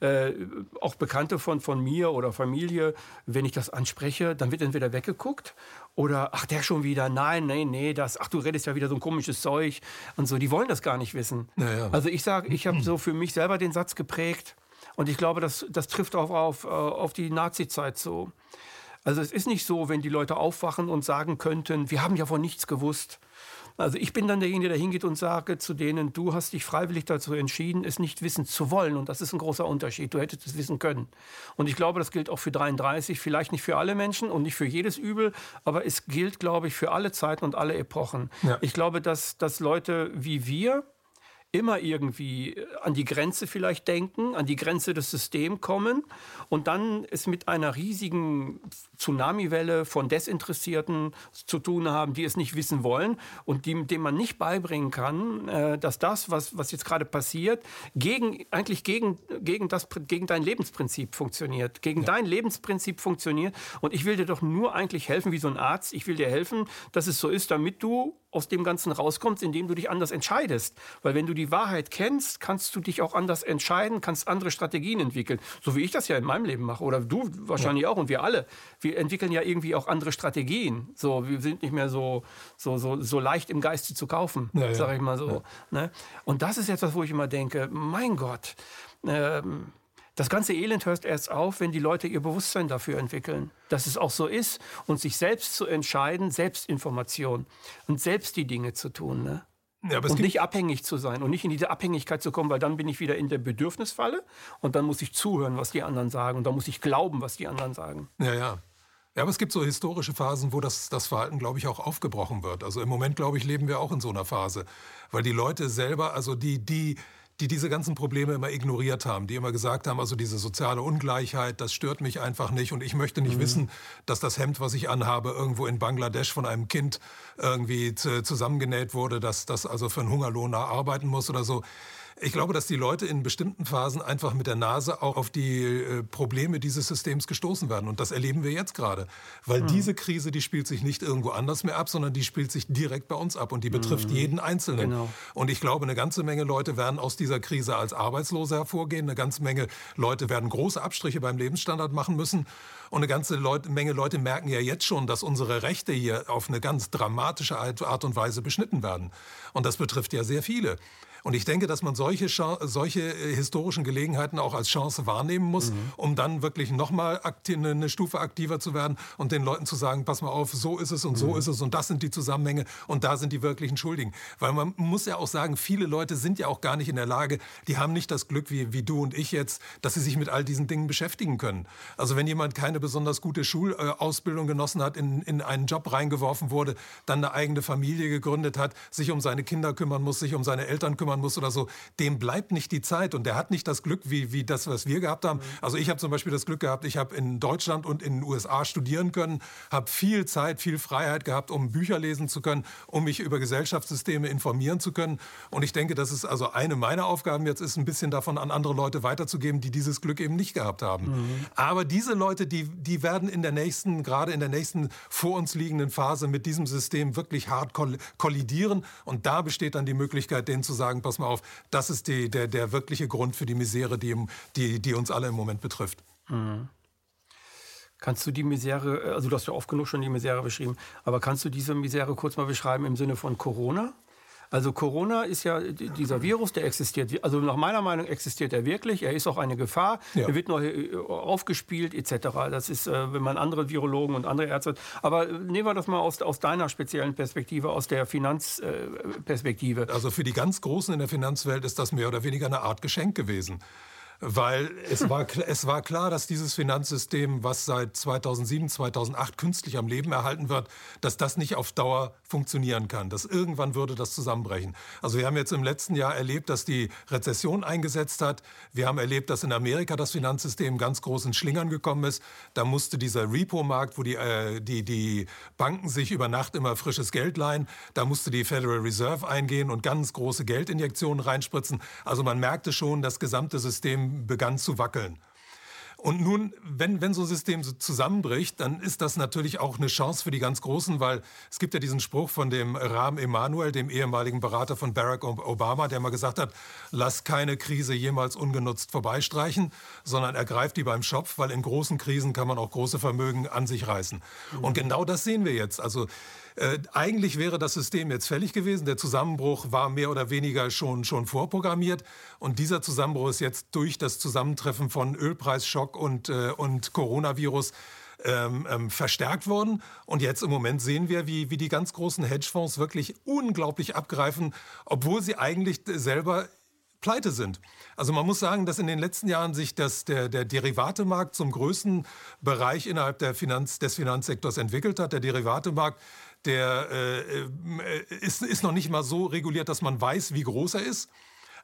äh, auch Bekannte von, von mir oder Familie. Wenn ich das anspreche, dann wird entweder weggeguckt oder ach der schon wieder, nein, nein, nee, das, ach du redest ja wieder so ein komisches Zeug und so. Die wollen das gar nicht wissen. Naja. Also ich sage, ich habe so für mich selber den Satz geprägt und ich glaube, das, das trifft auch auf, äh, auf die Nazi-Zeit so. Also es ist nicht so, wenn die Leute aufwachen und sagen könnten, wir haben ja von nichts gewusst. Also ich bin dann derjenige, der hingeht und sage zu denen, du hast dich freiwillig dazu entschieden, es nicht wissen zu wollen. Und das ist ein großer Unterschied. Du hättest es wissen können. Und ich glaube, das gilt auch für 33, vielleicht nicht für alle Menschen und nicht für jedes Übel, aber es gilt, glaube ich, für alle Zeiten und alle Epochen. Ja. Ich glaube, dass, dass Leute wie wir, immer irgendwie an die Grenze vielleicht denken, an die Grenze des Systems kommen und dann es mit einer riesigen Tsunamiwelle von Desinteressierten zu tun haben, die es nicht wissen wollen und die, dem man nicht beibringen kann, äh, dass das, was, was jetzt gerade passiert, gegen, eigentlich gegen, gegen, das, gegen dein Lebensprinzip funktioniert, gegen ja. dein Lebensprinzip funktioniert. Und ich will dir doch nur eigentlich helfen, wie so ein Arzt. Ich will dir helfen, dass es so ist, damit du aus dem Ganzen rauskommst, indem du dich anders entscheidest. Weil wenn du die Wahrheit kennst, kannst du dich auch anders entscheiden, kannst andere Strategien entwickeln. So wie ich das ja in meinem Leben mache. Oder du wahrscheinlich ja. auch und wir alle. Wir entwickeln ja irgendwie auch andere Strategien. So, wir sind nicht mehr so, so, so, so leicht im Geiste zu kaufen, ja, sage ich mal so. Ja. Ne? Und das ist etwas, wo ich immer denke, mein Gott, ähm, das ganze Elend hört erst auf, wenn die Leute ihr Bewusstsein dafür entwickeln, dass es auch so ist und sich selbst zu entscheiden, Selbstinformation und selbst die Dinge zu tun. Ne? Ja, und nicht abhängig zu sein und nicht in diese Abhängigkeit zu kommen, weil dann bin ich wieder in der Bedürfnisfalle und dann muss ich zuhören, was die anderen sagen und dann muss ich glauben, was die anderen sagen. Ja, ja. Ja, aber es gibt so historische Phasen, wo das, das Verhalten, glaube ich, auch aufgebrochen wird. Also im Moment, glaube ich, leben wir auch in so einer Phase, weil die Leute selber, also die, die die diese ganzen Probleme immer ignoriert haben, die immer gesagt haben, also diese soziale Ungleichheit, das stört mich einfach nicht und ich möchte nicht mhm. wissen, dass das Hemd, was ich anhabe, irgendwo in Bangladesch von einem Kind irgendwie zusammengenäht wurde, dass das also für einen Hungerlohn arbeiten muss oder so. Ich glaube, dass die Leute in bestimmten Phasen einfach mit der Nase auch auf die äh, Probleme dieses Systems gestoßen werden. Und das erleben wir jetzt gerade. Weil mhm. diese Krise, die spielt sich nicht irgendwo anders mehr ab, sondern die spielt sich direkt bei uns ab und die betrifft mhm. jeden Einzelnen. Genau. Und ich glaube, eine ganze Menge Leute werden aus dieser Krise als Arbeitslose hervorgehen. Eine ganze Menge Leute werden große Abstriche beim Lebensstandard machen müssen. Und eine ganze Leute, Menge Leute merken ja jetzt schon, dass unsere Rechte hier auf eine ganz dramatische Art und Weise beschnitten werden. Und das betrifft ja sehr viele. Und ich denke, dass man solche, solche äh, historischen Gelegenheiten auch als Chance wahrnehmen muss, mhm. um dann wirklich nochmal eine Stufe aktiver zu werden und den Leuten zu sagen, pass mal auf, so ist es und mhm. so ist es und das sind die Zusammenhänge und da sind die wirklichen Schuldigen. Weil man muss ja auch sagen, viele Leute sind ja auch gar nicht in der Lage, die haben nicht das Glück wie, wie du und ich jetzt, dass sie sich mit all diesen Dingen beschäftigen können. Also wenn jemand keine besonders gute Schulausbildung genossen hat, in, in einen Job reingeworfen wurde, dann eine eigene Familie gegründet hat, sich um seine Kinder kümmern muss, sich um seine Eltern kümmern muss oder so, dem bleibt nicht die Zeit und der hat nicht das Glück wie, wie das, was wir gehabt haben. Also ich habe zum Beispiel das Glück gehabt, ich habe in Deutschland und in den USA studieren können, habe viel Zeit, viel Freiheit gehabt, um Bücher lesen zu können, um mich über Gesellschaftssysteme informieren zu können. Und ich denke, das ist also eine meiner Aufgaben jetzt ist, ein bisschen davon an andere Leute weiterzugeben, die dieses Glück eben nicht gehabt haben. Mhm. Aber diese Leute, die, die werden in der nächsten, gerade in der nächsten vor uns liegenden Phase mit diesem System wirklich hart kollidieren. Und da besteht dann die Möglichkeit, denen zu sagen, pass mal auf, das ist die, der, der wirkliche Grund für die Misere, die, die, die uns alle im Moment betrifft. Mhm. Kannst du die Misere, also du hast ja oft genug schon die Misere beschrieben, aber kannst du diese Misere kurz mal beschreiben im Sinne von Corona? Also Corona ist ja dieser Virus, der existiert. Also nach meiner Meinung existiert er wirklich. Er ist auch eine Gefahr. Ja. Er wird noch äh, aufgespielt etc. Das ist, äh, wenn man andere Virologen und andere Ärzte. Aber äh, nehmen wir das mal aus, aus deiner speziellen Perspektive, aus der Finanzperspektive. Also für die ganz Großen in der Finanzwelt ist das mehr oder weniger eine Art Geschenk gewesen weil es war, es war klar, dass dieses Finanzsystem, was seit 2007, 2008 künstlich am Leben erhalten wird, dass das nicht auf Dauer funktionieren kann, dass irgendwann würde das zusammenbrechen. Also wir haben jetzt im letzten Jahr erlebt, dass die Rezession eingesetzt hat. Wir haben erlebt, dass in Amerika das Finanzsystem ganz groß in Schlingern gekommen ist. Da musste dieser Repo-Markt, wo die, äh, die, die Banken sich über Nacht immer frisches Geld leihen, da musste die Federal Reserve eingehen und ganz große Geldinjektionen reinspritzen. Also man merkte schon, das gesamte System begann zu wackeln. Und nun, wenn, wenn so ein System so zusammenbricht, dann ist das natürlich auch eine Chance für die ganz Großen, weil es gibt ja diesen Spruch von dem Rahm Emanuel, dem ehemaligen Berater von Barack Obama, der mal gesagt hat, lass keine Krise jemals ungenutzt vorbeistreichen, sondern ergreift die beim Schopf, weil in großen Krisen kann man auch große Vermögen an sich reißen. Und genau das sehen wir jetzt. Also äh, eigentlich wäre das System jetzt fällig gewesen. Der Zusammenbruch war mehr oder weniger schon, schon vorprogrammiert. Und dieser Zusammenbruch ist jetzt durch das Zusammentreffen von Ölpreisschock und, äh, und Coronavirus ähm, ähm, verstärkt worden. Und jetzt im Moment sehen wir, wie, wie die ganz großen Hedgefonds wirklich unglaublich abgreifen, obwohl sie eigentlich selber pleite sind. Also man muss sagen, dass in den letzten Jahren sich das, der, der Derivatemarkt zum größten Bereich innerhalb Finanz, des Finanzsektors entwickelt hat. Der Derivatemarkt der äh, äh, ist, ist noch nicht mal so reguliert, dass man weiß, wie groß er ist.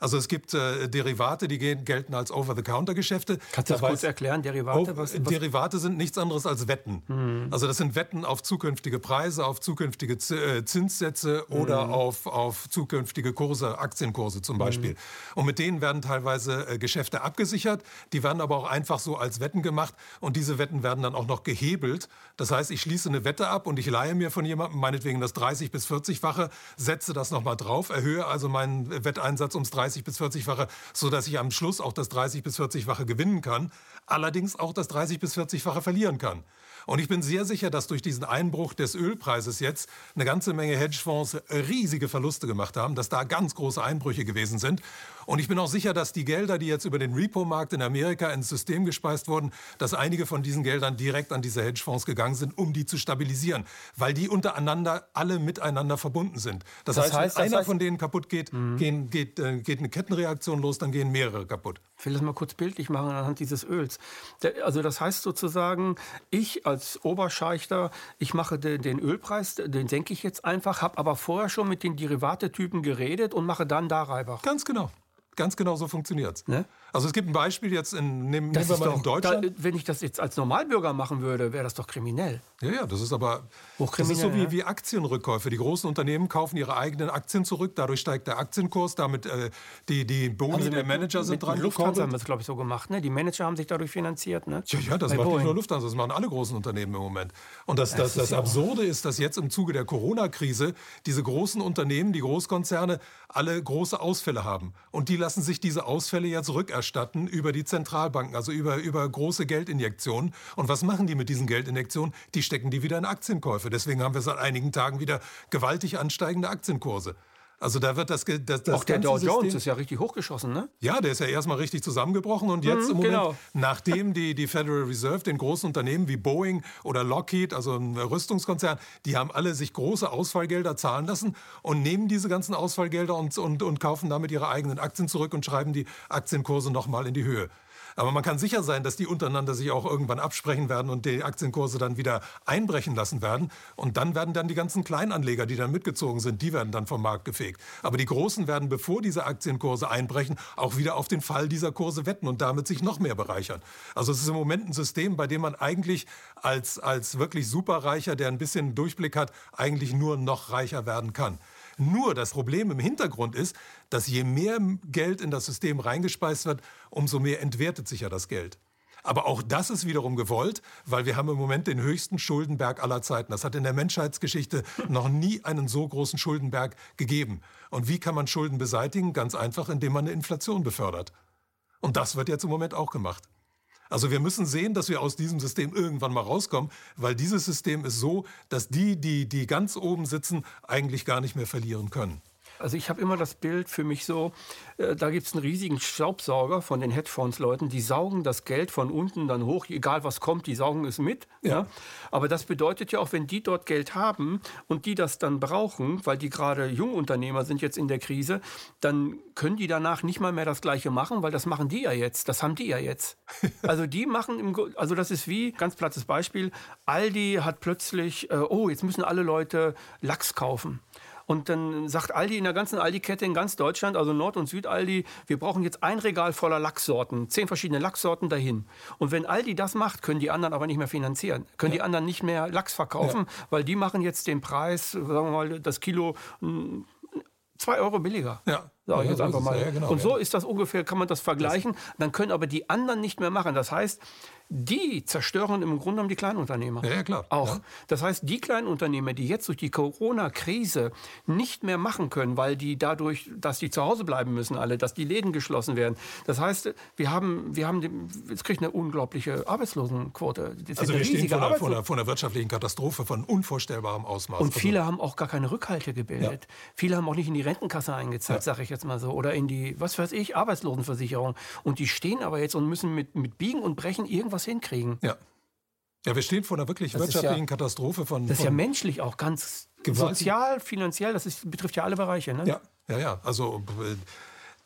Also es gibt äh, Derivate, die gehen, gelten als Over-the-Counter-Geschäfte. Kannst du das kurz erklären, Derivate? Was, was? Derivate sind nichts anderes als Wetten. Mhm. Also das sind Wetten auf zukünftige Preise, auf zukünftige äh, Zinssätze mhm. oder auf, auf zukünftige Kurse, Aktienkurse zum Beispiel. Mhm. Und mit denen werden teilweise äh, Geschäfte abgesichert. Die werden aber auch einfach so als Wetten gemacht und diese Wetten werden dann auch noch gehebelt. Das heißt, ich schließe eine Wette ab und ich leihe mir von jemandem meinetwegen das 30 bis 40-fache, setze das nochmal drauf, erhöhe also meinen Wetteinsatz ums 30 30 bis 40-fache, sodass ich am Schluss auch das 30 bis 40-fache gewinnen kann, allerdings auch das 30 bis 40-fache verlieren kann. Und ich bin sehr sicher, dass durch diesen Einbruch des Ölpreises jetzt eine ganze Menge Hedgefonds riesige Verluste gemacht haben, dass da ganz große Einbrüche gewesen sind. Und ich bin auch sicher, dass die Gelder, die jetzt über den Repo-Markt in Amerika ins System gespeist wurden, dass einige von diesen Geldern direkt an diese Hedgefonds gegangen sind, um die zu stabilisieren, weil die untereinander alle miteinander verbunden sind. Das, das heißt, heißt, wenn einer heißt, von denen kaputt geht, mhm. gehen, geht, äh, geht eine Kettenreaktion los, dann gehen mehrere kaputt. Ich will das mal kurz bildlich machen anhand dieses Öls. Also das heißt sozusagen, ich als Oberscheichter, ich mache den Ölpreis, den senke ich jetzt einfach, habe aber vorher schon mit den Derivatetypen geredet und mache dann da Reibach. Ganz genau. Ganz genau so funktioniert es. Ne? Also es gibt ein Beispiel jetzt in, nehmen, nehmen wir mal doch, in Deutschland. Da, wenn ich das jetzt als Normalbürger machen würde, wäre das doch kriminell. Ja, ja, das ist aber das ist so wie, wie Aktienrückkäufe. Die großen Unternehmen kaufen ihre eigenen Aktien zurück, dadurch steigt der Aktienkurs, damit äh, die, die Boni der Manager sind dran. Lufthansa haben das, glaube ich, so gemacht. Ne? Die Manager haben sich dadurch finanziert. Ne? Ja, ja, das Bei macht Boeing. nicht nur Lufthansa, das machen alle großen Unternehmen im Moment. Und das, das, das, das Absurde ist, dass jetzt im Zuge der Corona-Krise diese großen Unternehmen, die Großkonzerne, alle große Ausfälle haben. Und die lassen sich diese Ausfälle jetzt rückerstatten über die Zentralbanken, also über, über große Geldinjektionen. Und was machen die mit diesen Geldinjektionen? Die stecken die wieder in Aktienkäufe. Deswegen haben wir seit einigen Tagen wieder gewaltig ansteigende Aktienkurse. Also da wird das, das, das Auch der Dow Jones System, ist ja richtig hochgeschossen, ne? Ja, der ist ja erstmal richtig zusammengebrochen und jetzt mhm, im Moment, genau. nachdem die, die Federal Reserve den großen Unternehmen wie Boeing oder Lockheed, also ein Rüstungskonzern, die haben alle sich große Ausfallgelder zahlen lassen und nehmen diese ganzen Ausfallgelder und, und, und kaufen damit ihre eigenen Aktien zurück und schreiben die Aktienkurse nochmal in die Höhe. Aber man kann sicher sein, dass die untereinander sich auch irgendwann absprechen werden und die Aktienkurse dann wieder einbrechen lassen werden. Und dann werden dann die ganzen Kleinanleger, die dann mitgezogen sind, die werden dann vom Markt gefegt. Aber die Großen werden, bevor diese Aktienkurse einbrechen, auch wieder auf den Fall dieser Kurse wetten und damit sich noch mehr bereichern. Also es ist im Moment ein System, bei dem man eigentlich als, als wirklich Superreicher, der ein bisschen Durchblick hat, eigentlich nur noch reicher werden kann. Nur das Problem im Hintergrund ist, dass je mehr Geld in das System reingespeist wird, umso mehr entwertet sich ja das Geld. Aber auch das ist wiederum gewollt, weil wir haben im Moment den höchsten Schuldenberg aller Zeiten. Das hat in der Menschheitsgeschichte noch nie einen so großen Schuldenberg gegeben. Und wie kann man Schulden beseitigen? Ganz einfach, indem man eine Inflation befördert. Und das wird jetzt im Moment auch gemacht. Also wir müssen sehen, dass wir aus diesem System irgendwann mal rauskommen, weil dieses System ist so, dass die, die, die ganz oben sitzen, eigentlich gar nicht mehr verlieren können. Also ich habe immer das Bild für mich so, äh, da gibt es einen riesigen Staubsauger von den Hedgefonds-Leuten, die saugen das Geld von unten dann hoch, egal was kommt, die saugen es mit. Ja. ja. Aber das bedeutet ja auch, wenn die dort Geld haben und die das dann brauchen, weil die gerade Jungunternehmer sind jetzt in der Krise, dann können die danach nicht mal mehr das Gleiche machen, weil das machen die ja jetzt, das haben die ja jetzt. Also die machen, im, also das ist wie, ganz plattes Beispiel, Aldi hat plötzlich, äh, oh, jetzt müssen alle Leute Lachs kaufen. Und dann sagt Aldi in der ganzen Aldi-Kette in ganz Deutschland, also Nord- und Süd-Aldi, wir brauchen jetzt ein Regal voller Lachssorten, zehn verschiedene Lachssorten dahin. Und wenn Aldi das macht, können die anderen aber nicht mehr finanzieren, können ja. die anderen nicht mehr Lachs verkaufen, ja. weil die machen jetzt den Preis, sagen wir mal, das Kilo hm, zwei Euro billiger. Ja. Sag ich jetzt einfach mal. Ja, genau, und so ist das ungefähr, kann man das vergleichen. Dann können aber die anderen nicht mehr machen. Das heißt, die zerstören im Grunde genommen die Kleinunternehmer. Ja, klar. Auch. Ja. Das heißt, die Kleinunternehmer, die jetzt durch die Corona-Krise nicht mehr machen können, weil die dadurch, dass die zu Hause bleiben müssen, alle, dass die Läden geschlossen werden. Das heißt, wir haben, wir haben, jetzt kriegt eine unglaubliche Arbeitslosenquote. Also wir stehen vor einer, vor, einer, vor einer, wirtschaftlichen Katastrophe von unvorstellbarem Ausmaß. Und also viele haben auch gar keine Rückhalte gebildet. Ja. Viele haben auch nicht in die Rentenkasse eingezahlt, ja. sage ich jetzt mal so, oder in die, was weiß ich, Arbeitslosenversicherung. Und die stehen aber jetzt und müssen mit, mit Biegen und Brechen irgendwas was hinkriegen. Ja. Ja, wir stehen vor einer wirklich das wirtschaftlichen ja, Katastrophe von. Das ist ja menschlich auch ganz gewaltig. sozial, finanziell, das ist, betrifft ja alle Bereiche. Ne? Ja, ja, ja. Also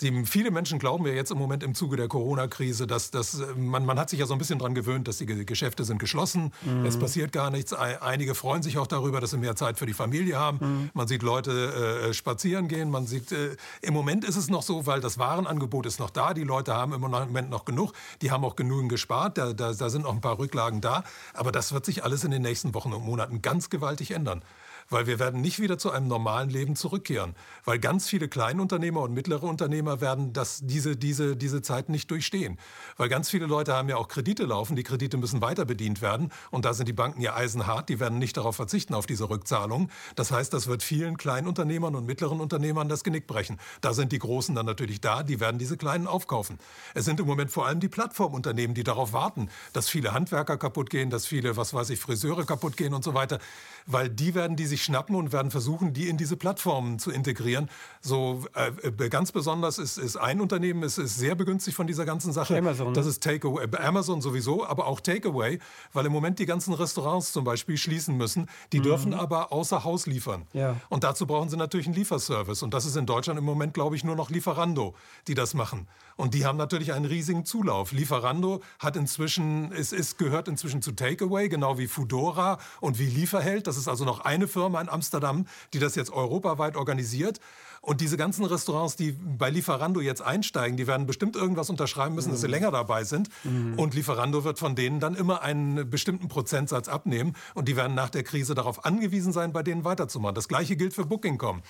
Die, viele Menschen glauben ja jetzt im Moment im Zuge der Corona-Krise, dass, dass man, man hat sich ja so ein bisschen daran gewöhnt, dass die Geschäfte sind geschlossen, mhm. es passiert gar nichts. Einige freuen sich auch darüber, dass sie mehr Zeit für die Familie haben. Mhm. Man sieht Leute äh, spazieren gehen, man sieht, äh, im Moment ist es noch so, weil das Warenangebot ist noch da, die Leute haben im Moment noch genug, die haben auch genügend gespart, da, da, da sind noch ein paar Rücklagen da, aber das wird sich alles in den nächsten Wochen und Monaten ganz gewaltig ändern weil wir werden nicht wieder zu einem normalen Leben zurückkehren, weil ganz viele Kleinunternehmer und mittlere Unternehmer werden das, diese, diese, diese Zeit nicht durchstehen, weil ganz viele Leute haben ja auch Kredite laufen, die Kredite müssen weiter bedient werden und da sind die Banken ja eisenhart, die werden nicht darauf verzichten auf diese Rückzahlung. Das heißt, das wird vielen Kleinunternehmern und mittleren Unternehmern das Genick brechen. Da sind die Großen dann natürlich da, die werden diese Kleinen aufkaufen. Es sind im Moment vor allem die Plattformunternehmen, die darauf warten, dass viele Handwerker kaputt gehen, dass viele, was weiß ich, Friseure kaputt gehen und so weiter, weil die werden die sich schnappen und werden versuchen, die in diese Plattformen zu integrieren. So äh, äh, ganz besonders ist, ist ein Unternehmen, es ist sehr begünstigt von dieser ganzen Sache. Amazon. Das ist Takeaway. Äh, Amazon sowieso, aber auch Takeaway, weil im Moment die ganzen Restaurants zum Beispiel schließen müssen. Die mhm. dürfen aber außer Haus liefern. Ja. Und dazu brauchen sie natürlich einen Lieferservice. Und das ist in Deutschland im Moment, glaube ich, nur noch Lieferando, die das machen. Und die haben natürlich einen riesigen Zulauf. Lieferando hat inzwischen, es, es gehört inzwischen zu Takeaway, genau wie Foodora und wie Lieferheld. Das ist also noch eine Firma in Amsterdam, die das jetzt europaweit organisiert. Und diese ganzen Restaurants, die bei Lieferando jetzt einsteigen, die werden bestimmt irgendwas unterschreiben müssen, mhm. dass sie mhm. länger dabei sind. Mhm. Und Lieferando wird von denen dann immer einen bestimmten Prozentsatz abnehmen. Und die werden nach der Krise darauf angewiesen sein, bei denen weiterzumachen. Das gleiche gilt für Booking.com.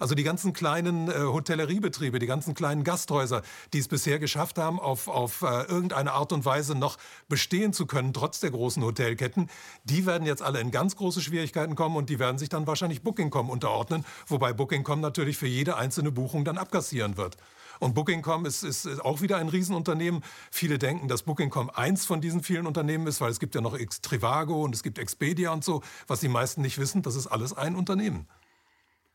Also die ganzen kleinen äh, Hotelleriebetriebe, die ganzen kleinen Gasthäuser, die es bisher geschafft haben, auf, auf äh, irgendeine Art und Weise noch bestehen zu können, trotz der großen Hotelketten, die werden jetzt alle in ganz große Schwierigkeiten kommen und die werden sich dann wahrscheinlich Booking.com unterordnen. Wobei Booking.com natürlich für jede einzelne Buchung dann abkassieren wird. Und Booking.com ist, ist, ist, auch wieder ein Riesenunternehmen. Viele denken, dass Booking.com eins von diesen vielen Unternehmen ist, weil es gibt ja noch Trivago und es gibt Expedia und so. Was die meisten nicht wissen, das ist alles ein Unternehmen.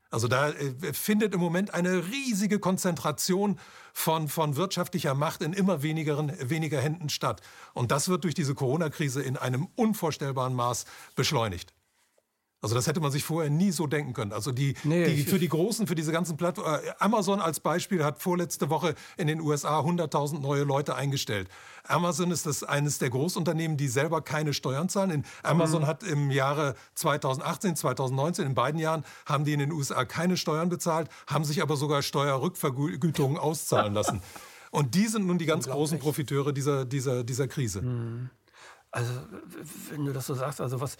Also da äh, findet im Moment eine riesige Konzentration von, von wirtschaftlicher Macht in immer wenigeren, weniger Händen statt. Und das wird durch diese Corona-Krise in einem unvorstellbaren Maß beschleunigt. Also das hätte man sich vorher nie so denken können. Also die, nee, die für die Großen, für diese ganzen Plattformen, äh, Amazon als Beispiel hat vorletzte Woche in den USA 100.000 neue Leute eingestellt. Amazon ist das eines der Großunternehmen, die selber keine Steuern zahlen. In Amazon mhm. hat im Jahre 2018, 2019, in beiden Jahren, haben die in den USA keine Steuern bezahlt, haben sich aber sogar Steuerrückvergütungen auszahlen lassen. Und die sind nun die ganz großen Profiteure dieser, dieser, dieser Krise. Mhm. Also, wenn du das so sagst, also was,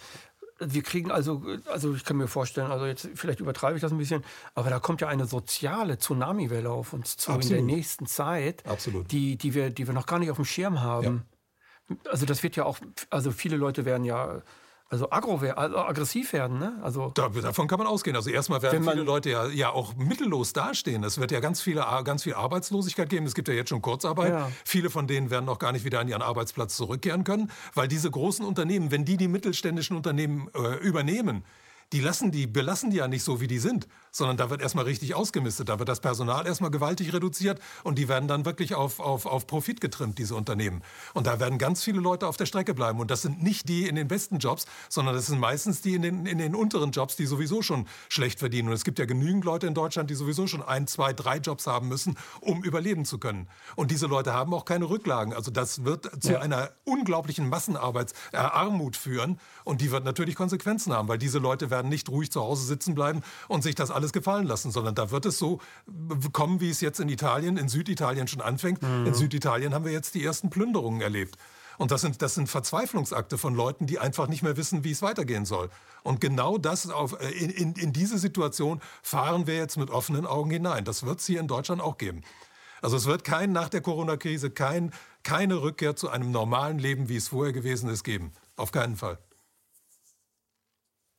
wir kriegen also, also ich kann mir vorstellen, also jetzt vielleicht übertreibe ich das ein bisschen, aber da kommt ja eine soziale Tsunamiwelle auf uns zu Absolut. in der nächsten Zeit, Absolut. Die, die, wir, die wir noch gar nicht auf dem Schirm haben. Ja. Also das wird ja auch, also viele Leute werden ja also, agro, also aggressiv werden, ne? Also da, davon kann man ausgehen. Also erstmal werden viele Leute ja, ja auch mittellos dastehen. Es wird ja ganz, viele, ganz viel Arbeitslosigkeit geben. Es gibt ja jetzt schon Kurzarbeit. Ja. Viele von denen werden noch gar nicht wieder an ihren Arbeitsplatz zurückkehren können, weil diese großen Unternehmen, wenn die die mittelständischen Unternehmen äh, übernehmen, die lassen die, belassen die ja nicht so, wie die sind, sondern da wird erstmal richtig ausgemistet. Da wird das Personal erstmal gewaltig reduziert und die werden dann wirklich auf, auf, auf Profit getrimmt, diese Unternehmen. Und da werden ganz viele Leute auf der Strecke bleiben. Und das sind nicht die in den besten Jobs, sondern das sind meistens die in den, in den unteren Jobs, die sowieso schon schlecht verdienen. Und es gibt ja genügend Leute in Deutschland, die sowieso schon ein, zwei, drei Jobs haben müssen, um überleben zu können. Und diese Leute haben auch keine Rücklagen. Also das wird zu ja. einer unglaublichen Massenarbeitsarmut äh, führen. Und die wird natürlich Konsequenzen haben, weil diese Leute werden nicht ruhig zu Hause sitzen bleiben und sich das alles gefallen lassen, sondern da wird es so kommen, wie es jetzt in Italien, in Süditalien schon anfängt. Mhm. In Süditalien haben wir jetzt die ersten Plünderungen erlebt. Und das sind, das sind Verzweiflungsakte von Leuten, die einfach nicht mehr wissen, wie es weitergehen soll. Und genau das auf, äh, in, in, in diese Situation fahren wir jetzt mit offenen Augen hinein. Das wird es hier in Deutschland auch geben. Also es wird kein nach der Corona-Krise kein, keine Rückkehr zu einem normalen Leben, wie es vorher gewesen ist, geben. Auf keinen Fall.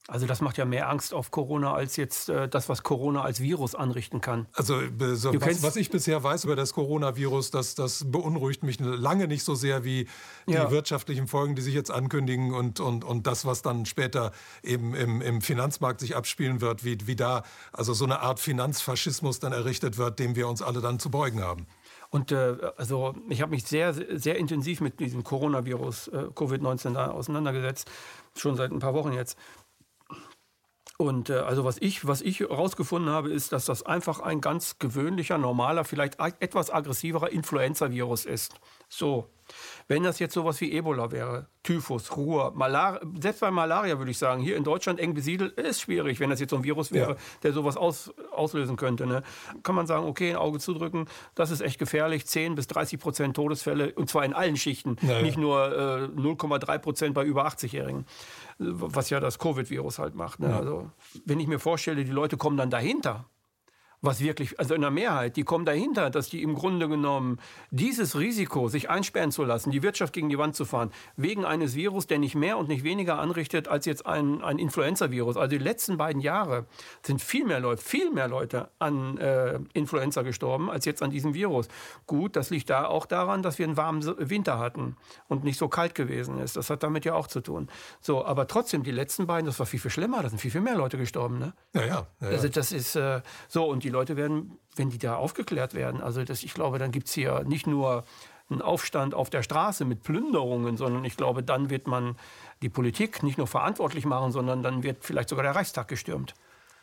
Also das macht ja mehr Angst auf Corona als jetzt äh, das, was Corona als Virus anrichten kann. Also so, was, was, ich bisher weiß über das Coronavirus, das, das beunruhigt mich lange nicht so sehr wie die ja. wirtschaftlichen Folgen, die sich jetzt ankündigen und, und, und das, was dann später eben im, im Finanzmarkt sich abspielen wird, wie, wie da also so eine Art Finanzfaschismus dann errichtet wird, dem wir uns alle dann zu beugen haben. Und äh, also ich habe mich sehr, sehr intensiv mit diesem Coronavirus, äh, Covid-19 auseinandergesetzt, schon seit ein paar Wochen jetzt. Und äh, also was ich, was ich herausgefunden habe, ist, dass das einfach ein ganz gewöhnlicher, normaler, vielleicht etwas aggressiverer Influenza-Virus ist. So. Wenn das jetzt sowas wie Ebola wäre, Typhus, Ruhr, Malaria, selbst bei Malaria würde ich sagen, hier in Deutschland eng besiedelt, ist schwierig, wenn das jetzt so ein Virus wäre, ja. der sowas aus, auslösen könnte. Ne? Kann man sagen, okay, ein Auge zudrücken, das ist echt gefährlich, 10 bis 30 Prozent Todesfälle, und zwar in allen Schichten, ja, nicht nur äh, 0,3 Prozent bei über 80-Jährigen, was ja das Covid-Virus halt macht. Ne? Also, wenn ich mir vorstelle, die Leute kommen dann dahinter, was wirklich, also in der Mehrheit, die kommen dahinter, dass die im Grunde genommen dieses Risiko, sich einsperren zu lassen, die Wirtschaft gegen die Wand zu fahren, wegen eines Virus, der nicht mehr und nicht weniger anrichtet als jetzt ein, ein Influenza-Virus. Also die letzten beiden Jahre sind viel mehr Leute, viel mehr Leute an äh, Influenza gestorben als jetzt an diesem Virus. Gut, das liegt da auch daran, dass wir einen warmen Winter hatten und nicht so kalt gewesen ist. Das hat damit ja auch zu tun. So, aber trotzdem, die letzten beiden, das war viel, viel schlimmer, da sind viel, viel mehr Leute gestorben. Ne? Ja, ja. ja, ja. Also das ist äh, so, und die Leute werden, wenn die da aufgeklärt werden, also das, ich glaube, dann gibt es hier nicht nur einen Aufstand auf der Straße mit Plünderungen, sondern ich glaube, dann wird man die Politik nicht nur verantwortlich machen, sondern dann wird vielleicht sogar der Reichstag gestürmt.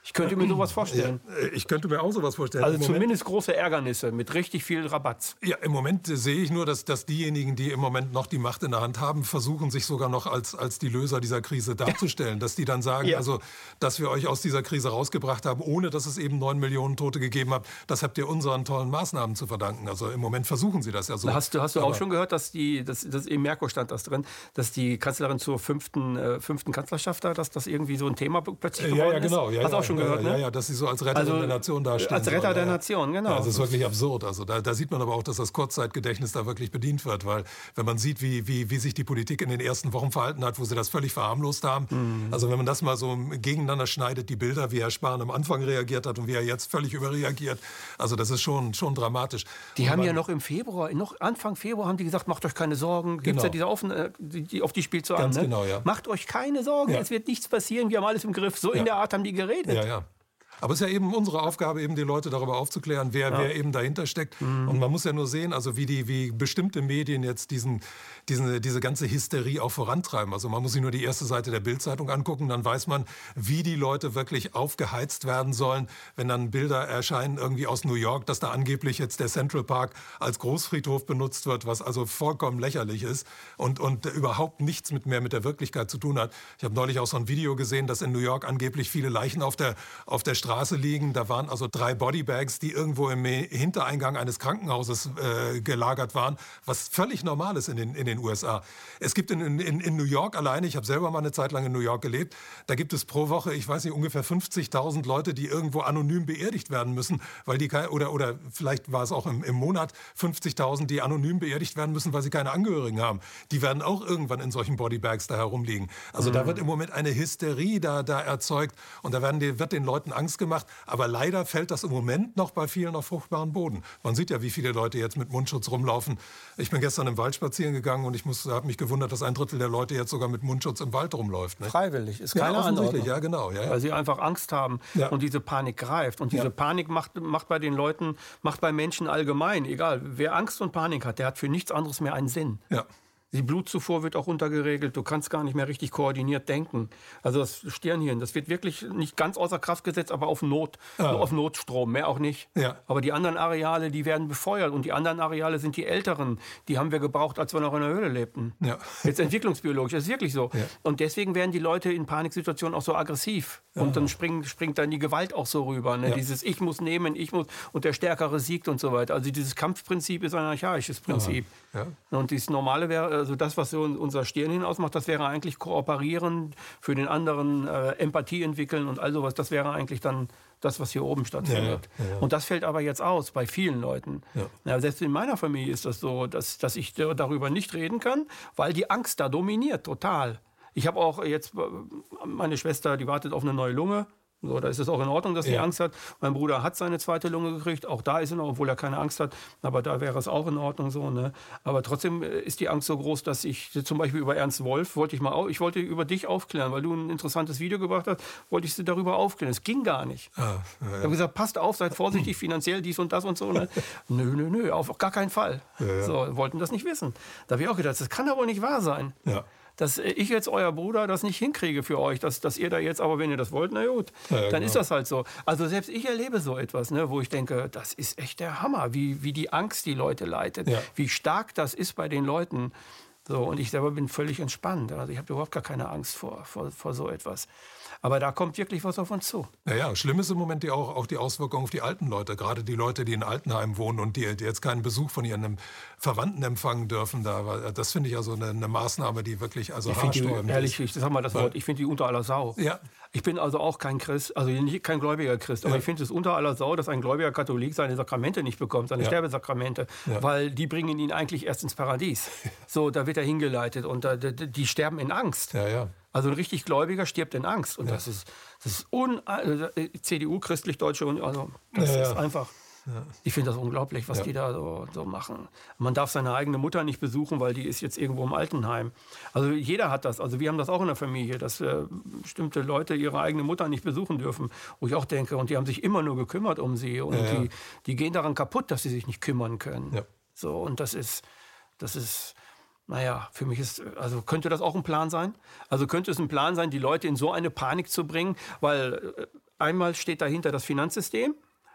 Ich könnte mir sowas vorstellen. Ja, äh, ich könnte mir auch sowas vorstellen. Also zumindest große Ärgernisse mit richtig viel Rabatz. Ja, im Moment sehe ich nur, dass, dass diejenigen, die im Moment noch die Macht in der Hand haben, versuchen, sich sogar noch als, als die Löser dieser Krise darzustellen. dass die dann sagen, ja. also, dass wir euch aus dieser Krise rausgebracht haben, ohne dass es eben neun Millionen Tote gegeben hat, das habt ihr unseren tollen Maßnahmen zu verdanken. Also im Moment versuchen sie das ja so. Hast du, hast du auch schon gehört, dass die, das, das im Merkur stand das drin, dass die Kanzlerin zur fünften, äh, fünften Kanzlerschaft da, dass das irgendwie so ein Thema plötzlich geworden ja, ja, genau. Ja, Hast du auch schon gehört, ne? Ja, ja, dass sie so als Retterin also, der Nation dastehen. Als Retter der Nation, genau. Ja, das ist wirklich absurd. Also da, da, sieht man aber auch, dass das Kurzzeitgedächtnis da wirklich bedient wird, weil wenn man sieht, wie, wie, wie sich die Politik in den ersten Wochen verhalten hat, wo sie das völlig verharmlost haben, mhm. also wenn man das mal so gegeneinander schneidet, die Bilder, wie Herr Spahn am Anfang reagiert hat und wie er jetzt völlig überreagiert, also das ist schon, schon dramatisch. Die und haben ja noch im Februar, noch Anfang Februar haben die gesagt, macht euch keine Sorgen, gibt genau. ja diese Offen, äh, die, auf die spielt Ganz an. Ne? genau, ja. Macht euch keine Sorgen, ja. es wird nichts passieren, wir haben alles im Griff. So ja. in der Art haben die geredet. Ja, ja. Aber es ist ja eben unsere Aufgabe, eben die Leute darüber aufzuklären, wer, ja. wer eben dahinter steckt. Mhm. Und man muss ja nur sehen, also wie, die, wie bestimmte Medien jetzt diesen, diesen, diese ganze Hysterie auch vorantreiben. Also man muss sich nur die erste Seite der Bildzeitung angucken, dann weiß man, wie die Leute wirklich aufgeheizt werden sollen, wenn dann Bilder erscheinen irgendwie aus New York, dass da angeblich jetzt der Central Park als Großfriedhof benutzt wird, was also vollkommen lächerlich ist und, und überhaupt nichts mit mehr mit der Wirklichkeit zu tun hat. Ich habe neulich auch so ein Video gesehen, dass in New York angeblich viele Leichen auf der, auf der Straße Straße liegen. Da waren also drei Bodybags, die irgendwo im Hintereingang eines Krankenhauses äh, gelagert waren, was völlig normal ist in den, in den USA. Es gibt in, in, in New York alleine, ich habe selber mal eine Zeit lang in New York gelebt, da gibt es pro Woche, ich weiß nicht, ungefähr 50.000 Leute, die irgendwo anonym beerdigt werden müssen, weil die oder, oder vielleicht war es auch im, im Monat 50.000, die anonym beerdigt werden müssen, weil sie keine Angehörigen haben. Die werden auch irgendwann in solchen Bodybags da herumliegen. Also mhm. da wird im Moment eine Hysterie da, da erzeugt und da werden die, wird den Leuten Angst gemacht. Aber leider fällt das im Moment noch bei vielen auf fruchtbaren Boden. Man sieht ja, wie viele Leute jetzt mit Mundschutz rumlaufen. Ich bin gestern im Wald spazieren gegangen und ich habe mich gewundert, dass ein Drittel der Leute jetzt sogar mit Mundschutz im Wald rumläuft. Ne? Freiwillig, ist keine ja, Anordnung. Ja, genau. Ja, ja. Weil sie einfach Angst haben und diese Panik greift. Und diese. Panik macht, macht bei den Leuten, macht bei Menschen allgemein, egal, wer Angst und Panik hat, der hat für nichts anderes mehr einen Sinn. Ja. Die Blutzufuhr wird auch runtergeregelt. Du kannst gar nicht mehr richtig koordiniert denken. Also das Stirnhirn, das wird wirklich nicht ganz außer Kraft gesetzt, aber auf Not, ah. auf Notstrom, mehr auch nicht. Ja. Aber die anderen Areale, die werden befeuert und die anderen Areale sind die älteren. Die haben wir gebraucht, als wir noch in der Höhle lebten. Ja. Jetzt entwicklungsbiologisch, das ist wirklich so. Ja. Und deswegen werden die Leute in Paniksituationen auch so aggressiv. Ja. Und dann springt, springt dann die Gewalt auch so rüber. Ne? Dieses Ich muss nehmen, ich muss und der Stärkere siegt und so weiter. Also dieses Kampfprinzip ist ein archaisches Prinzip. Und dieses Normale wäre also das, was so unser Stirnhin ausmacht, das wäre eigentlich kooperieren, für den anderen äh, Empathie entwickeln und all sowas. Das wäre eigentlich dann das, was hier oben stattfindet. Ja, ja, ja. Und das fällt aber jetzt aus bei vielen Leuten. Selbst in meiner Familie ist das so, dass, dass ich darüber nicht reden kann, weil die Angst da dominiert total. Ich habe auch jetzt meine Schwester, die wartet auf eine neue Lunge. So, da ist es auch in Ordnung, dass ja. die Angst hat. Mein Bruder hat seine zweite Lunge gekriegt, auch da ist es, obwohl er keine Angst hat, aber da wäre es auch in Ordnung so. Ne? Aber trotzdem äh, ist die Angst so groß, dass ich zum Beispiel über Ernst Wolf wollte ich mal, ich wollte über dich aufklären, weil du ein interessantes Video gebracht hast, wollte ich sie darüber aufklären. Es ging gar nicht. Ah, ja. Ich habe gesagt, passt auf, seid vorsichtig finanziell, dies und das und so. Ne? nö, nö, nö, auf gar keinen Fall. Ja, so, wollten das nicht wissen. Da habe ich auch gedacht, das kann doch wohl nicht wahr sein. Ja. Dass ich jetzt euer Bruder das nicht hinkriege für euch, dass, dass ihr da jetzt, aber wenn ihr das wollt, na gut, ja, dann genau. ist das halt so. Also selbst ich erlebe so etwas, ne, wo ich denke, das ist echt der Hammer, wie, wie die Angst die Leute leitet, ja. wie stark das ist bei den Leuten. So, und ich selber bin völlig entspannt. Also ich habe überhaupt gar keine Angst vor, vor, vor so etwas. Aber da kommt wirklich was auf uns zu. Naja, schlimm ist im Moment die auch, auch die Auswirkungen auf die alten Leute. Gerade die Leute, die in Altenheim wohnen und die, die jetzt keinen Besuch von ihren Verwandten empfangen dürfen. Da, das finde ich also eine, eine, Maßnahme, die wirklich also ich die, Ehrlich, ich sag mal das Wort, ich finde die unter aller Sau. Ja. Ich bin also auch kein Christ, also kein gläubiger Christ, aber ja. ich finde es unter aller Sau, dass ein gläubiger Katholik seine Sakramente nicht bekommt, seine ja. Sterbesakramente, ja. weil die bringen ihn eigentlich erst ins Paradies. So, da wird er hingeleitet und da, die sterben in Angst. Ja, ja. Also ein richtig Gläubiger stirbt in Angst. Und ja. das ist, das ist un, also CDU, christlich-deutsche Union, also das ja, ist einfach. Ja. Ich finde das unglaublich, was die da so, so, machen. Man darf seine eigene Mutter nicht besuchen, weil die ist jetzt irgendwo im Altenheim. Also jeder hat das. Also wir haben das auch in der Familie, dass äh, bestimmte Leute ihre eigene Mutter nicht besuchen dürfen. Wo ich auch denke, und die haben sich immer nur gekümmert um sie. Und die, die gehen daran kaputt, dass sie sich nicht kümmern können. So, und das ist, das ist, naja, für mich ist, also könnte das auch ein Plan sein? Also könnte es ein Plan sein, die Leute in so eine Panik zu bringen, weil äh, einmal steht dahinter das Finanzsystem,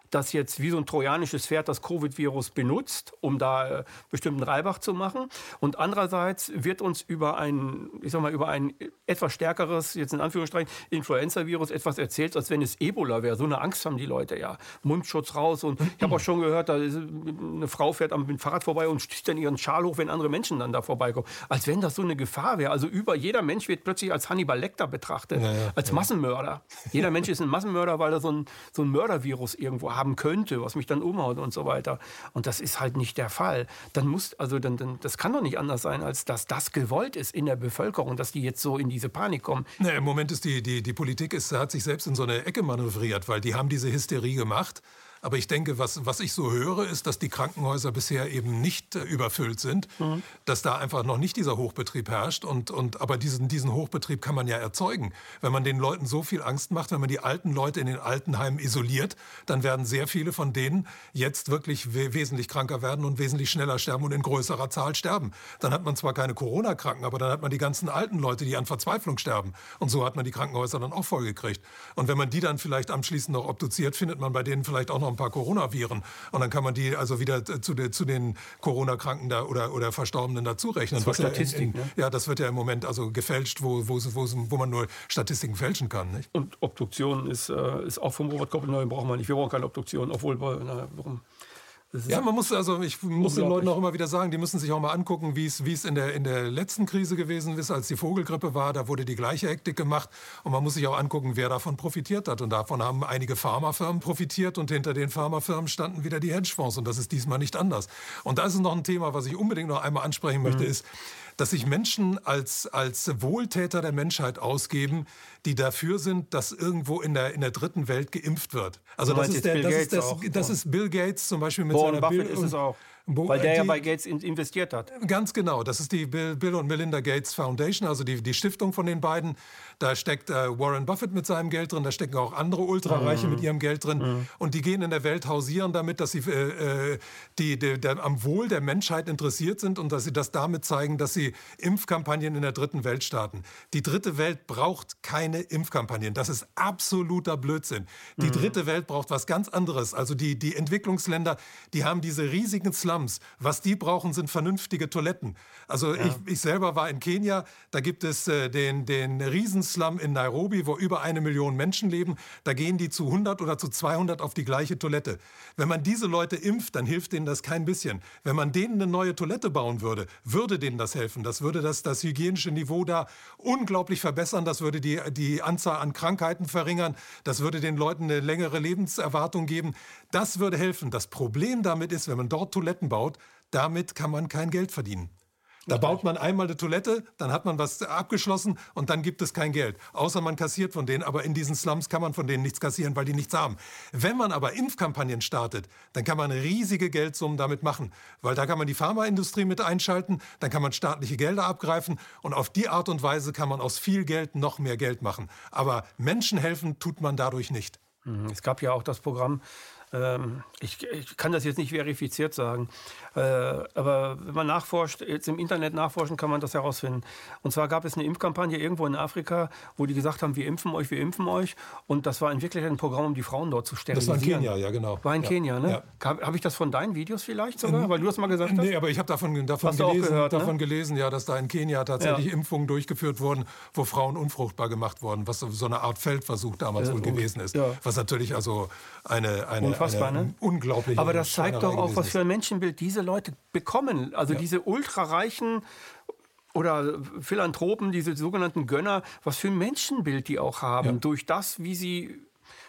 das jetzt wie so ein trojanisches Pferd das Covid-Virus benutzt, um da äh, bestimmten Reibach zu machen. Und andererseits wird uns über ein, ich sag mal, über ein etwas stärkeres, jetzt in Anführungsstrichen, Influenza-Virus etwas erzählt, als wenn es Ebola wäre. So eine Angst haben die Leute ja. Mundschutz raus. Und ich habe auch schon gehört, da eine Frau fährt am Fahrrad vorbei und sticht dann ihren Schal hoch, wenn andere Menschen dann da vorbeikommen. Als wenn das so eine Gefahr wäre. Also über jeder Mensch wird plötzlich als Hannibal Lecter betrachtet, ja, ja, als Massenmörder. Jeder Mensch ist ein Massenmörder, weil er so ein, so ein Mördervirus irgendwo haben könnte, was mich dann umhaut und so weiter. Und das ist halt nicht der Fall. Dann muss, also dann, dann, das kann doch nicht anders sein, als dass das gewollt ist in der Bevölkerung, dass die jetzt so in diese Panik kommen. Nee, Im Moment ist die, die, die Politik ist, hat sich selbst in so eine Ecke manövriert, weil die haben diese Hysterie gemacht. Aber ich denke, was, was ich so höre, ist, dass die Krankenhäuser bisher eben nicht äh, überfüllt sind, mhm. dass da einfach noch nicht dieser Hochbetrieb herrscht. Und, und, aber diesen, diesen Hochbetrieb kann man ja erzeugen. Wenn man den Leuten so viel Angst macht, wenn man die alten Leute in den Altenheimen isoliert, dann werden sehr viele von denen jetzt wirklich we wesentlich kranker werden und wesentlich schneller sterben und in größerer Zahl sterben. Dann hat man zwar keine Corona-Kranken, aber dann hat man die ganzen alten Leute, die an Verzweiflung sterben. Und so hat man die Krankenhäuser dann auch vollgekriegt. Und wenn man die dann vielleicht anschließend noch obduziert, findet man bei denen vielleicht auch noch ein paar Coronaviren. Und dann kann man die also wieder zu, de, zu den Corona-Kranken da oder, oder Verstorbenen dazurechnen. Das Statistik, ja, in, in, ne? ja, das wird ja im Moment also gefälscht, wo, wo, wo, wo man nur Statistiken fälschen kann. Nicht? Und Obduktion ist, äh, ist auch vom Robert Koppel, nein, brauchen wir nicht. Wir brauchen keine Obduktion, obwohl, na, warum? Ja, man muss also, ich muss den Leuten auch immer wieder sagen, die müssen sich auch mal angucken, wie es, wie es in der, in der letzten Krise gewesen ist, als die Vogelgrippe war. Da wurde die gleiche Hektik gemacht. Und man muss sich auch angucken, wer davon profitiert hat. Und davon haben einige Pharmafirmen profitiert und hinter den Pharmafirmen standen wieder die Hedgefonds. Und das ist diesmal nicht anders. Und da ist noch ein Thema, was ich unbedingt noch einmal ansprechen möchte, mhm. ist, dass sich Menschen als, als Wohltäter der Menschheit ausgeben, die dafür sind, dass irgendwo in der, in der dritten Welt geimpft wird. Also das ist, der, das, ist das, das, ist Bill Gates zum Beispiel mit Warren seiner Buffett Bill ist es auch. Weil der die, ja bei Gates investiert hat. Ganz genau. Das ist die Bill, Bill und Melinda Gates Foundation, also die, die Stiftung von den beiden. Da steckt äh, Warren Buffett mit seinem Geld drin, da stecken auch andere Ultrareiche mhm. mit ihrem Geld drin. Mhm. Und die gehen in der Welt hausieren damit, dass sie äh, äh, die, die, der, am Wohl der Menschheit interessiert sind und dass sie das damit zeigen, dass sie Impfkampagnen in der dritten Welt starten. Die dritte Welt braucht keine Impfkampagnen. Das ist absoluter Blödsinn. Die mhm. dritte Welt braucht was ganz anderes. Also die, die Entwicklungsländer, die haben diese riesigen Slums. Was die brauchen, sind vernünftige Toiletten. Also ja. ich, ich selber war in Kenia, da gibt es äh, den, den Riesenslum in Nairobi, wo über eine Million Menschen leben. Da gehen die zu 100 oder zu 200 auf die gleiche Toilette. Wenn man diese Leute impft, dann hilft denen das kein bisschen. Wenn man denen eine neue Toilette bauen würde, würde denen das helfen. Das würde das, das hygienische Niveau da unglaublich verbessern. Das würde die, die Anzahl an Krankheiten verringern. Das würde den Leuten eine längere Lebenserwartung geben. Das würde helfen. Das Problem damit ist, wenn man dort Toiletten baut, damit kann man kein Geld verdienen. Da baut man einmal eine Toilette, dann hat man was abgeschlossen und dann gibt es kein Geld. Außer man kassiert von denen. Aber in diesen Slums kann man von denen nichts kassieren, weil die nichts haben. Wenn man aber Impfkampagnen startet, dann kann man riesige Geldsummen damit machen. Weil da kann man die Pharmaindustrie mit einschalten, dann kann man staatliche Gelder abgreifen und auf die Art und Weise kann man aus viel Geld noch mehr Geld machen. Aber Menschen helfen tut man dadurch nicht. Mhm. Es gab ja auch das Programm Ähm, ich, ich, kann das jetzt nicht verifiziert sagen. Äh, aber wenn man nachforscht, jetzt im Internet nachforschen, kann man das herausfinden. Und zwar gab es eine Impfkampagne irgendwo in Afrika, wo die gesagt haben, wir impfen euch, wir impfen euch. Und das war in Wirklichkeit ein Programm, um die Frauen dort zu sterilisieren. Das war in Kenia, ja genau. War in ja. Kenia, ne? Ja. Habe ich das von deinen Videos vielleicht sogar? Weil du das mal gesagt hast? Nee, aber ich habe davon, davon, gelesen, gehört, ne? davon gelesen, ja, dass da in Kenia tatsächlich ja. Impfungen durchgeführt wurden, wo Frauen unfruchtbar gemacht wurden, was so eine Art Feldversuch damals wohl gewesen ist. Was natürlich also eine, eine, Unfassbar, ne? unglaubliche Aber das zeigt doch auch, was für ein Menschenbild diese Leute bekommen. Also ja. diese ultrareichen oder Philanthropen, diese sogenannten Gönner, was für ein Menschenbild die auch haben, ja. durch das, wie sie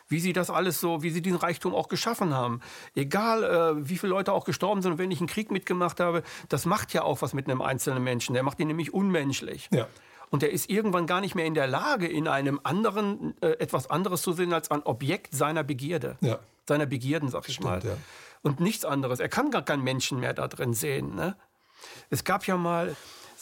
wie sie das alles so, wie sie diesen Reichtum auch geschaffen haben. Egal, äh, wie viele Leute auch gestorben sind und wenn ich einen Krieg mitgemacht habe, das macht ja auch was mit einem einzelnen Menschen. Der macht ihn nämlich unmenschlich. Ja. Und der ist irgendwann gar nicht mehr in der Lage, in einem anderen äh, etwas anderes zu sehen als ein Objekt seiner Begierde. Ja. Seiner Begierden, sag ich Stimmt, mal. Ja. Und nichts anderes. Er kann gar keinen Menschen mehr da drin sehen. Ne? Es gab ja mal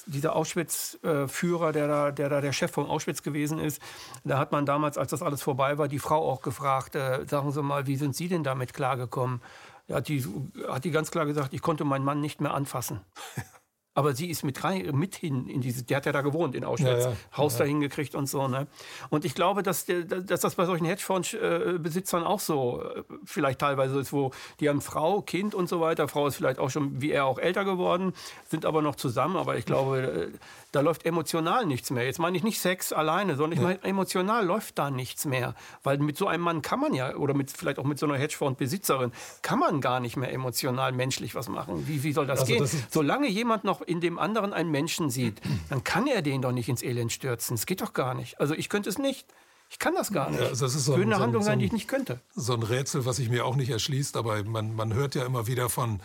dieser Auschwitz-Führer, der da, der da der Chef von Auschwitz gewesen ist, da hat man damals, als das alles vorbei war, die Frau auch gefragt, äh, sagen Sie mal, wie sind Sie denn damit klargekommen? Da hat die, hat die ganz klar gesagt, ich konnte meinen Mann nicht mehr anfassen. Aber sie ist mit, rein, mit hin in diese, der hat ja da gewohnt in Auschwitz, ja, ja. Haus ja. da hingekriegt und so. Ne? Und ich glaube, dass, der, dass das bei solchen Hedgefonds-Besitzern auch so äh, vielleicht teilweise ist, wo die haben Frau, Kind und so weiter. Frau ist vielleicht auch schon, wie er auch älter geworden, sind aber noch zusammen. Aber ich glaube, äh, da läuft emotional nichts mehr. Jetzt meine ich nicht Sex alleine, sondern ich meine, emotional läuft da nichts mehr. Weil mit so einem Mann kann man ja, oder mit, vielleicht auch mit so einer Hedgefonds-Besitzerin, kann man gar nicht mehr emotional menschlich was machen. Wie, wie soll das also gehen? Das Solange jemand noch in dem anderen einen Menschen sieht, dann kann er den doch nicht ins Elend stürzen. Das geht doch gar nicht. Also ich könnte es nicht. Ich kann das gar nicht. Ja, also das ist so Würde eine so Handlung sein, die ich nicht könnte. So ein Rätsel, was sich mir auch nicht erschließt, aber man, man hört ja immer wieder von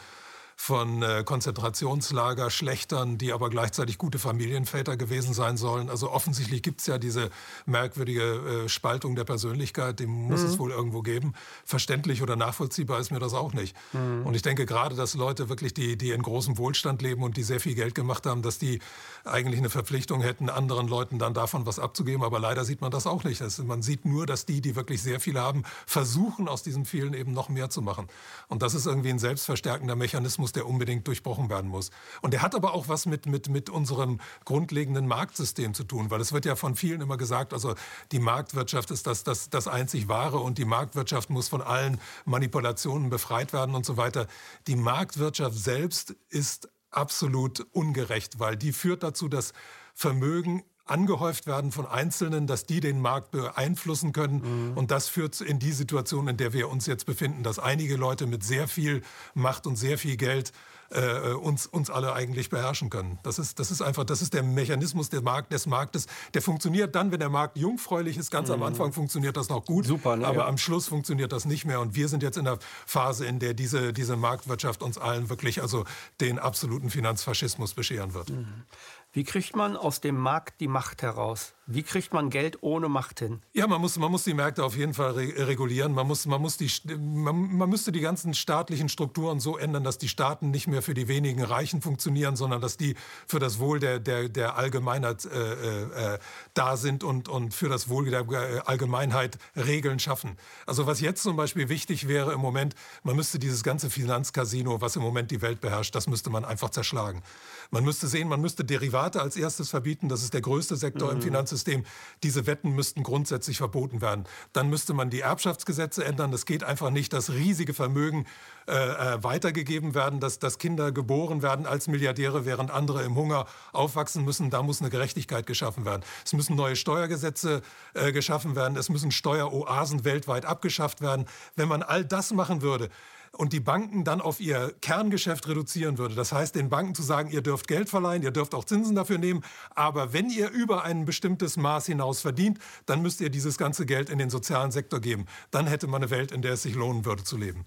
von äh, Konzentrationslager, Schlechtern, die aber gleichzeitig gute Familienväter gewesen sein sollen. Also offensichtlich gibt es ja diese merkwürdige äh, Spaltung der Persönlichkeit, die muss mhm. es wohl irgendwo geben. Verständlich oder nachvollziehbar ist mir das auch nicht. Mhm. Und ich denke gerade, dass Leute wirklich, die, die in großem Wohlstand leben und die sehr viel Geld gemacht haben, dass die eigentlich eine Verpflichtung hätten, anderen Leuten dann davon was abzugeben. Aber leider sieht man das auch nicht. Das, man sieht nur, dass die, die wirklich sehr viel haben, versuchen, aus diesem vielen eben noch mehr zu machen. Und das ist irgendwie ein selbstverstärkender Mechanismus, Mechanismus, der unbedingt durchbrochen werden muss. Und der hat aber auch was mit, mit, mit unserem grundlegenden Marktsystem zu tun, weil es wird ja von vielen immer gesagt, also die Marktwirtschaft ist das, das, das einzig Wahre und die Marktwirtschaft muss von allen Manipulationen befreit werden und so weiter. Die Marktwirtschaft selbst ist absolut ungerecht, weil die führt dazu, dass Vermögen angehäuft werden von Einzelnen, dass die den Markt beeinflussen können. Mhm. Und das führt in die Situation, in der wir uns jetzt befinden, dass einige Leute mit sehr viel Macht und sehr viel Geld äh, uns, uns alle eigentlich beherrschen können. Das ist, das ist einfach, das ist der Mechanismus der Markt, des Marktes. Der funktioniert dann, wenn der Markt jungfräulich ist. Ganz mhm. am Anfang funktioniert das noch gut. Super, ne, aber ja. am Schluss funktioniert das nicht mehr. Und wir sind jetzt in der Phase, in der diese, diese Marktwirtschaft uns allen wirklich also den absoluten Finanzfaschismus bescheren wird. Mhm. Wie kriegt man aus dem Markt die Macht heraus? Wie kriegt man Geld ohne Macht hin? Ja, man muss, man muss die Märkte auf jeden Fall re regulieren. Man, muss, man, muss die, man, man müsste die ganzen staatlichen Strukturen so ändern, dass die Staaten nicht mehr für die wenigen Reichen funktionieren, sondern dass die für das Wohl der, der, der Allgemeinheit äh, äh, äh da sind und, und für das Wohl der äh, Allgemeinheit Regeln schaffen. Also was jetzt zum Beispiel wichtig wäre im Moment, man müsste dieses ganze Finanzcasino, was im Moment die Welt beherrscht, das müsste man einfach zerschlagen. Man müsste sehen, man müsste Derivate als erstes verbieten. Das ist der größte Sektor mhm. im Finanzsystem. System. Diese Wetten müssten grundsätzlich verboten werden. Dann müsste man die Erbschaftsgesetze ändern. Es geht einfach nicht, dass riesige Vermögen äh, äh, weitergegeben werden, dass, dass Kinder geboren werden als Milliardäre, während andere im Hunger aufwachsen müssen. Da muss eine Gerechtigkeit geschaffen werden. Es müssen neue Steuergesetze äh, geschaffen werden. Es müssen Steueroasen weltweit abgeschafft werden. Wenn man all das machen würde, und die Banken dann auf ihr Kerngeschäft reduzieren würde. Das heißt, den Banken zu sagen, ihr dürft Geld verleihen, ihr dürft auch Zinsen dafür nehmen, aber wenn ihr über ein bestimmtes Maß hinaus verdient, dann müsst ihr dieses ganze Geld in den sozialen Sektor geben. Dann hätte man eine Welt, in der es sich lohnen würde zu leben.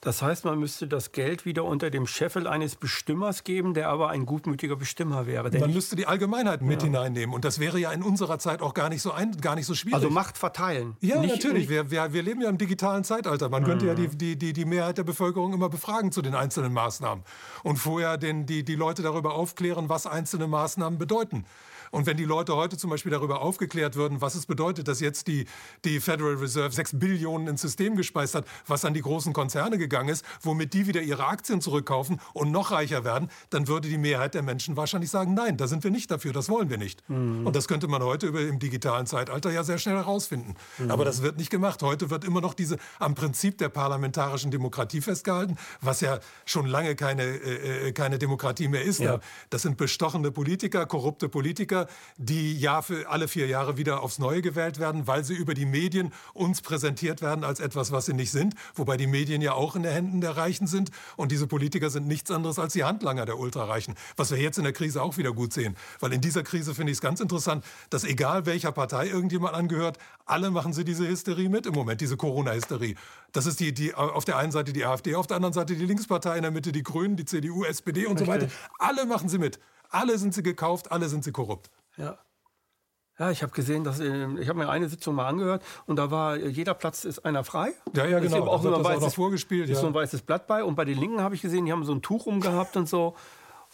Das heißt, man müsste das Geld wieder unter dem Scheffel eines Bestimmers geben, der aber ein gutmütiger Bestimmer wäre. Man müsste die Allgemeinheit mit ja. hineinnehmen. Und das wäre ja in unserer Zeit auch gar nicht so, ein, gar nicht so schwierig. Also Macht verteilen. Ja, nicht, natürlich. Wir, wir, wir, leben ja im digitalen Zeitalter. Man mhm. könnte ja die, die, die, die Mehrheit der Bevölkerung immer befragen zu den einzelnen Maßnahmen. Und vorher den, die, die Leute darüber aufklären, was einzelne Maßnahmen bedeuten. Und wenn die Leute heute zum Beispiel darüber aufgeklärt würden, was es bedeutet, dass jetzt die, die Federal Reserve 6 Billionen ins System gespeist hat, was an die großen Konzerne gegangen ist, womit die wieder ihre Aktien zurückkaufen und noch reicher werden, dann würde die Mehrheit der Menschen wahrscheinlich sagen, nein, da sind wir nicht dafür, das wollen wir nicht. Mhm. Und das könnte man heute über, im digitalen Zeitalter ja sehr schnell herausfinden. Mhm. Aber das wird nicht gemacht. Heute wird immer noch diese am Prinzip der parlamentarischen Demokratie festgehalten, was ja schon lange keine, äh, äh keine Demokratie mehr ist. Ja. Das sind bestochene Politiker, korrupte Politiker, die Jahr für alle vier Jahre wieder aufs Neue gewählt werden, weil sie über die Medien uns präsentiert werden als etwas, was sie nicht sind. Wobei die Medien ja auch in den Händen der Reichen sind. Und diese Politiker sind nichts anderes als die Handlanger der Ultrareichen. Was wir jetzt in der Krise auch wieder gut sehen. Weil in dieser Krise finde ich es ganz interessant, dass egal welcher Partei irgendjemand angehört, alle machen sie diese Hysterie mit im Moment, diese Corona-Hysterie. Das ist die, die, auf der einen Seite die AfD, auf der anderen Seite die Linkspartei, in der Mitte die Grünen, die CDU, SPD und Richtig. so weiter. Alle machen sie mit. Alle sind sie gekauft, alle sind sie korrupt. Ja. Ja, ich habe gesehen, dass ich habe mir eine Sitzung mal angehört und da war jeder Platz ist einer frei. Ja, ja, genau. Auch so ein weißes, vorgespielt. Ist ja. so ein weißes Blatt bei und bei den Linken habe ich gesehen, die haben so ein Tuch umgehabt und so.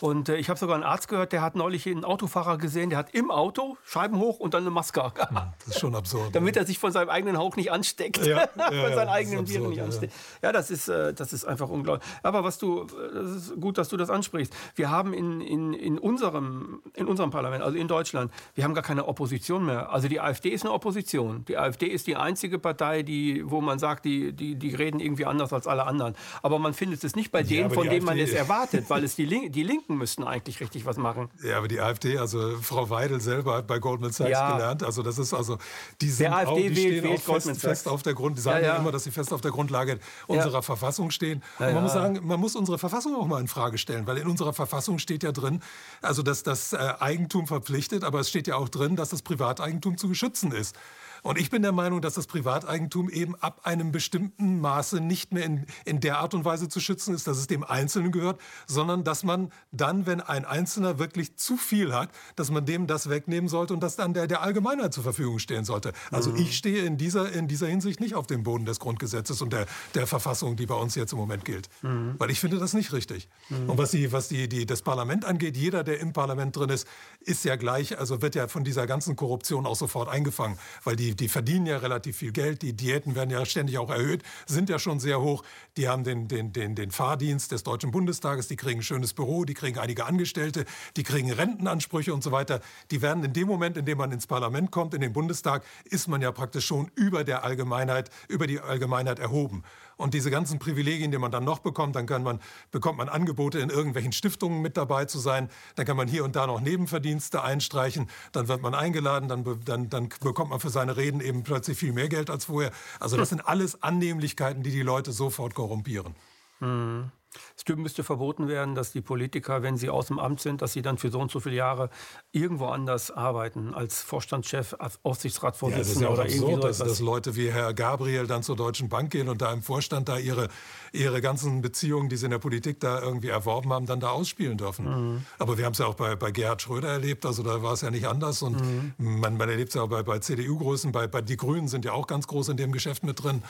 Und äh, ich habe sogar einen Arzt gehört, der hat neulich einen Autofahrer gesehen, der hat im Auto Scheiben hoch und dann eine Maske. Hm, das ist schon absurd. Damit er sich von seinem eigenen Hauch nicht ansteckt. Ja, ja, von seinen eigenen Viren nicht ansteckt. Ja, das ist, äh, das ist einfach unglaublich. Aber was du, das ist gut, dass du das ansprichst. Wir haben in, in, in, unserem, in unserem Parlament, also in Deutschland, wir haben gar keine Opposition mehr. Also die AfD ist eine Opposition. Die AfD ist die einzige Partei, die, wo man sagt, die, die, die reden irgendwie anders als alle anderen. Aber man findet es nicht bei denen, von denen man es erwartet, weil es die, Lin die Linken Linken müssten eigentlich richtig was machen. Ja, aber die AfD, also Frau Weidel selber hat bei Goldman Sachs ja. gelernt. Also das ist also, die sind Der AfD auch, die wählt, stehen wählt auch fest, fest, auf der Grund, die sagen ja, ja. immer, dass sie fest auf der Grundlage unserer Verfassung stehen. Und man muss sagen, man muss unsere Verfassung auch mal in Frage stellen, weil in unserer Verfassung steht ja drin, also dass das äh, Eigentum verpflichtet, aber es steht ja auch drin, dass das Privateigentum zu geschützen ist. Und ich bin der Meinung, dass das Privateigentum eben ab einem bestimmten Maße nicht mehr in, in der Art und Weise zu schützen ist, dass es dem Einzelnen gehört, sondern dass man dann, wenn ein Einzelner wirklich zu viel hat, dass man dem das wegnehmen sollte und das dann der, der Allgemeinheit zur Verfügung stehen sollte. Also mhm. ich stehe in dieser, in dieser Hinsicht nicht auf dem Boden des Grundgesetzes und der, der Verfassung, die bei uns jetzt im Moment gilt. Mhm. Weil ich finde das nicht richtig. Mhm. Und was, die, was die, die, das Parlament angeht, jeder, der im Parlament drin ist, ist ja gleich, also wird ja von dieser ganzen Korruption auch sofort eingefangen, weil die die, verdienen ja relativ viel Geld, die Diäten werden ja ständig auch erhöht, sind ja schon sehr hoch. Die haben den, den, den, den Fahrdienst des Deutschen Bundestages, die kriegen ein schönes Büro, die kriegen einige Angestellte, die kriegen Rentenansprüche und so weiter. Die werden in dem Moment, in dem man ins Parlament kommt, in den Bundestag, ist man ja praktisch schon über der Allgemeinheit, über die Allgemeinheit erhoben. Und diese ganzen Privilegien, die man dann noch bekommt, dann kann man, bekommt man Angebote, in irgendwelchen Stiftungen mit dabei zu sein. Dann kann man hier und da noch Nebenverdienste einstreichen. Dann wird man eingeladen, dann, dann, dann bekommt man für seine Reden eben plötzlich viel mehr Geld als vorher. Also das sind alles Annehmlichkeiten, die die Leute sofort korrumpieren. Mhm. Es müsste verboten werden, dass die Politiker, wenn sie aus dem Amt sind, dass sie dann für so und so viele Jahre irgendwo anders arbeiten, als Vorstandschef, als Aufsichtsratsvorsitzender ja, oder absurd, irgendwie dass, dass Leute wie Herr Gabriel dann zur Deutschen Bank gehen und da im Vorstand da ihre, ihre ganzen Beziehungen, die sie in der Politik da irgendwie erworben haben, dann da ausspielen dürfen. Mhm. Aber wir haben es ja auch bei, bei Gerhard Schröder erlebt, also da war es ja nicht anders und mhm. man, man erlebt es ja auch bei, bei CDU-Größen, bei, bei die Grünen sind ja auch ganz groß in dem Geschäft mit drin.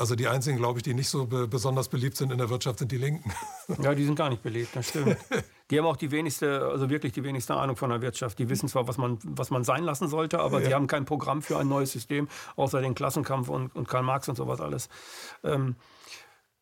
Also die einzigen, glaube ich, die nicht so be besonders beliebt sind in der Wirtschaft, sind die Linken. Ja, die sind gar nicht beliebt, das stimmt. Die haben auch die wenigste, also wirklich die wenigste Ahnung von der Wirtschaft. Die wissen zwar, was man, was man sein lassen sollte, aber ja. sie haben kein Programm für ein neues System, außer den Klassenkampf und, und Karl Marx und sowas alles. Ähm,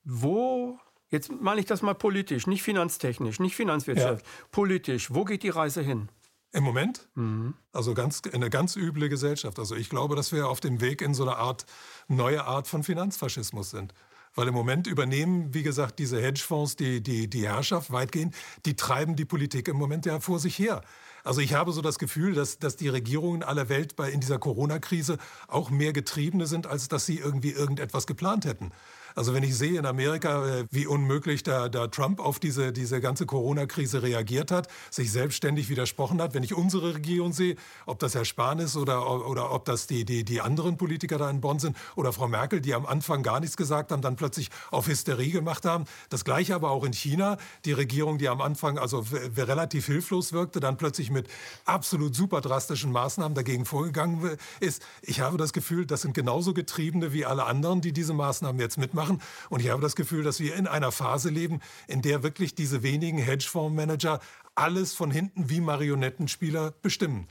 wo, jetzt meine ich das mal politisch, nicht finanztechnisch, nicht Finanzwirtschaft, ja. politisch, wo geht die Reise hin? Im Moment? Mhm. Also ganz, eine ganz üble Gesellschaft. Also ich glaube, dass wir auf dem Weg in so eine Art, neue Art von Finanzfaschismus sind. Weil im Moment übernehmen, wie gesagt, diese Hedgefonds die, die, die Herrschaft weitgehend, die treiben die Politik im Moment ja vor sich her. Also ich habe so das Gefühl, dass, dass die Regierungen aller Welt bei, in dieser Corona-Krise auch mehr Getriebene sind, als dass sie irgendwie irgendetwas geplant hätten. Also wenn ich sehe in Amerika, äh, wie unmöglich da, da Trump auf diese, diese ganze Corona-Krise reagiert hat, sich selbstständig widersprochen hat, wenn ich unsere Regierung sehe, ob das Herr Spahn ist oder, oder ob das die, die, die anderen Politiker da in Bonn sind oder Frau Merkel, die am Anfang gar nichts gesagt haben, dann plötzlich auf Hysterie gemacht haben. Das gleiche aber auch in China. Die Regierung, die am Anfang also relativ hilflos wirkte, dann plötzlich mit absolut super drastischen Maßnahmen dagegen vorgegangen ist. Ich habe das Gefühl, das sind genauso Getriebene wie alle anderen, die diese Maßnahmen jetzt mitmachen machen. Und ich habe das Gefühl, dass wir in einer Phase leben, in der wirklich diese wenigen Hedgefondsmanager alles von hinten wie Marionettenspieler bestimmen.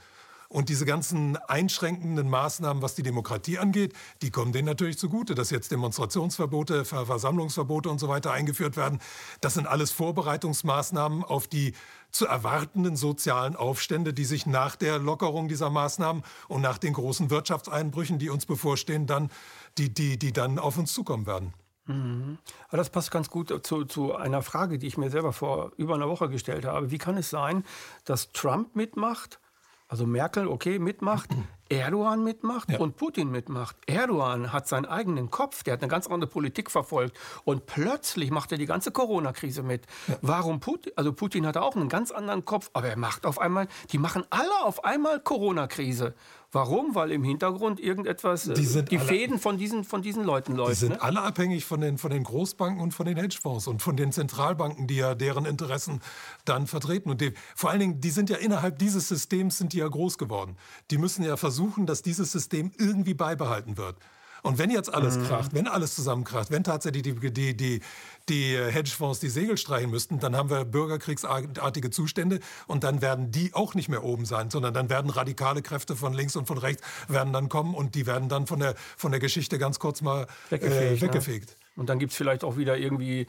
Und diese ganzen einschränkenden Maßnahmen, was die Demokratie angeht, die kommen denen natürlich zugute, dass jetzt Demonstrationsverbote, Versammlungsverbote und so weiter eingeführt werden. Das sind alles Vorbereitungsmaßnahmen auf die zu erwartenden sozialen Aufstände, die sich nach der Lockerung dieser Maßnahmen und nach den großen Wirtschaftseinbrüchen, die uns bevorstehen, dann, die, die, die dann auf uns zukommen werden. Mhm. Aber das passt ganz gut zu, zu, einer Frage, die ich mir selber vor über einer Woche gestellt habe. Wie kann es sein, dass Trump mitmacht, also Merkel, okay, mitmacht, Erdogan mitmacht ja. und Putin mitmacht. Erdogan hat seinen eigenen Kopf, der hat eine ganz andere Politik verfolgt und plötzlich macht er die ganze Corona-Krise mit. Ja. Warum Putin? Also Putin hat auch einen ganz anderen Kopf, aber er macht auf einmal, die machen alle auf einmal Corona-Krise. Warum? Weil im Hintergrund irgendetwas, die, äh, die Fäden von diesen, von diesen Leuten läuft. Die sind ne? alle abhängig von den, von den Großbanken und von den Hedgefonds und von den Zentralbanken, die ja deren Interessen dann vertreten. Und die, vor allen Dingen, die sind ja innerhalb dieses Systems sind die ja groß geworden. Die müssen ja versuchen, dass dieses System irgendwie beibehalten wird. Und wenn jetzt alles mhm. kracht, wenn alles zusammenkracht, wenn tatsächlich die, die, die, die Hedgefonds die Segel streichen müssten, dann haben wir bürgerkriegsartige Zustände und dann werden die auch nicht mehr oben sein, sondern dann werden radikale Kräfte von links und von rechts werden dann kommen und die werden dann von der, von der Geschichte ganz kurz mal weggefegt. Äh, weggefegt. Ne? Und dann gibt es vielleicht auch wieder irgendwie,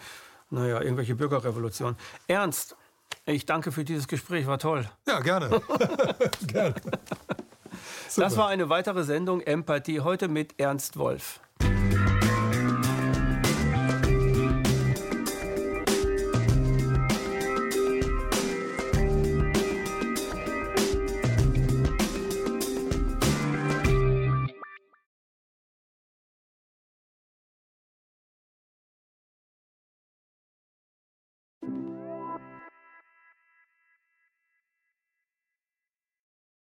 naja, irgendwelche Bürgerrevolutionen. Ernst, ich danke für dieses Gespräch, war toll. Ja, gerne. gerne. Das war eine weitere Sendung Empathie heute mit Ernst Wolf.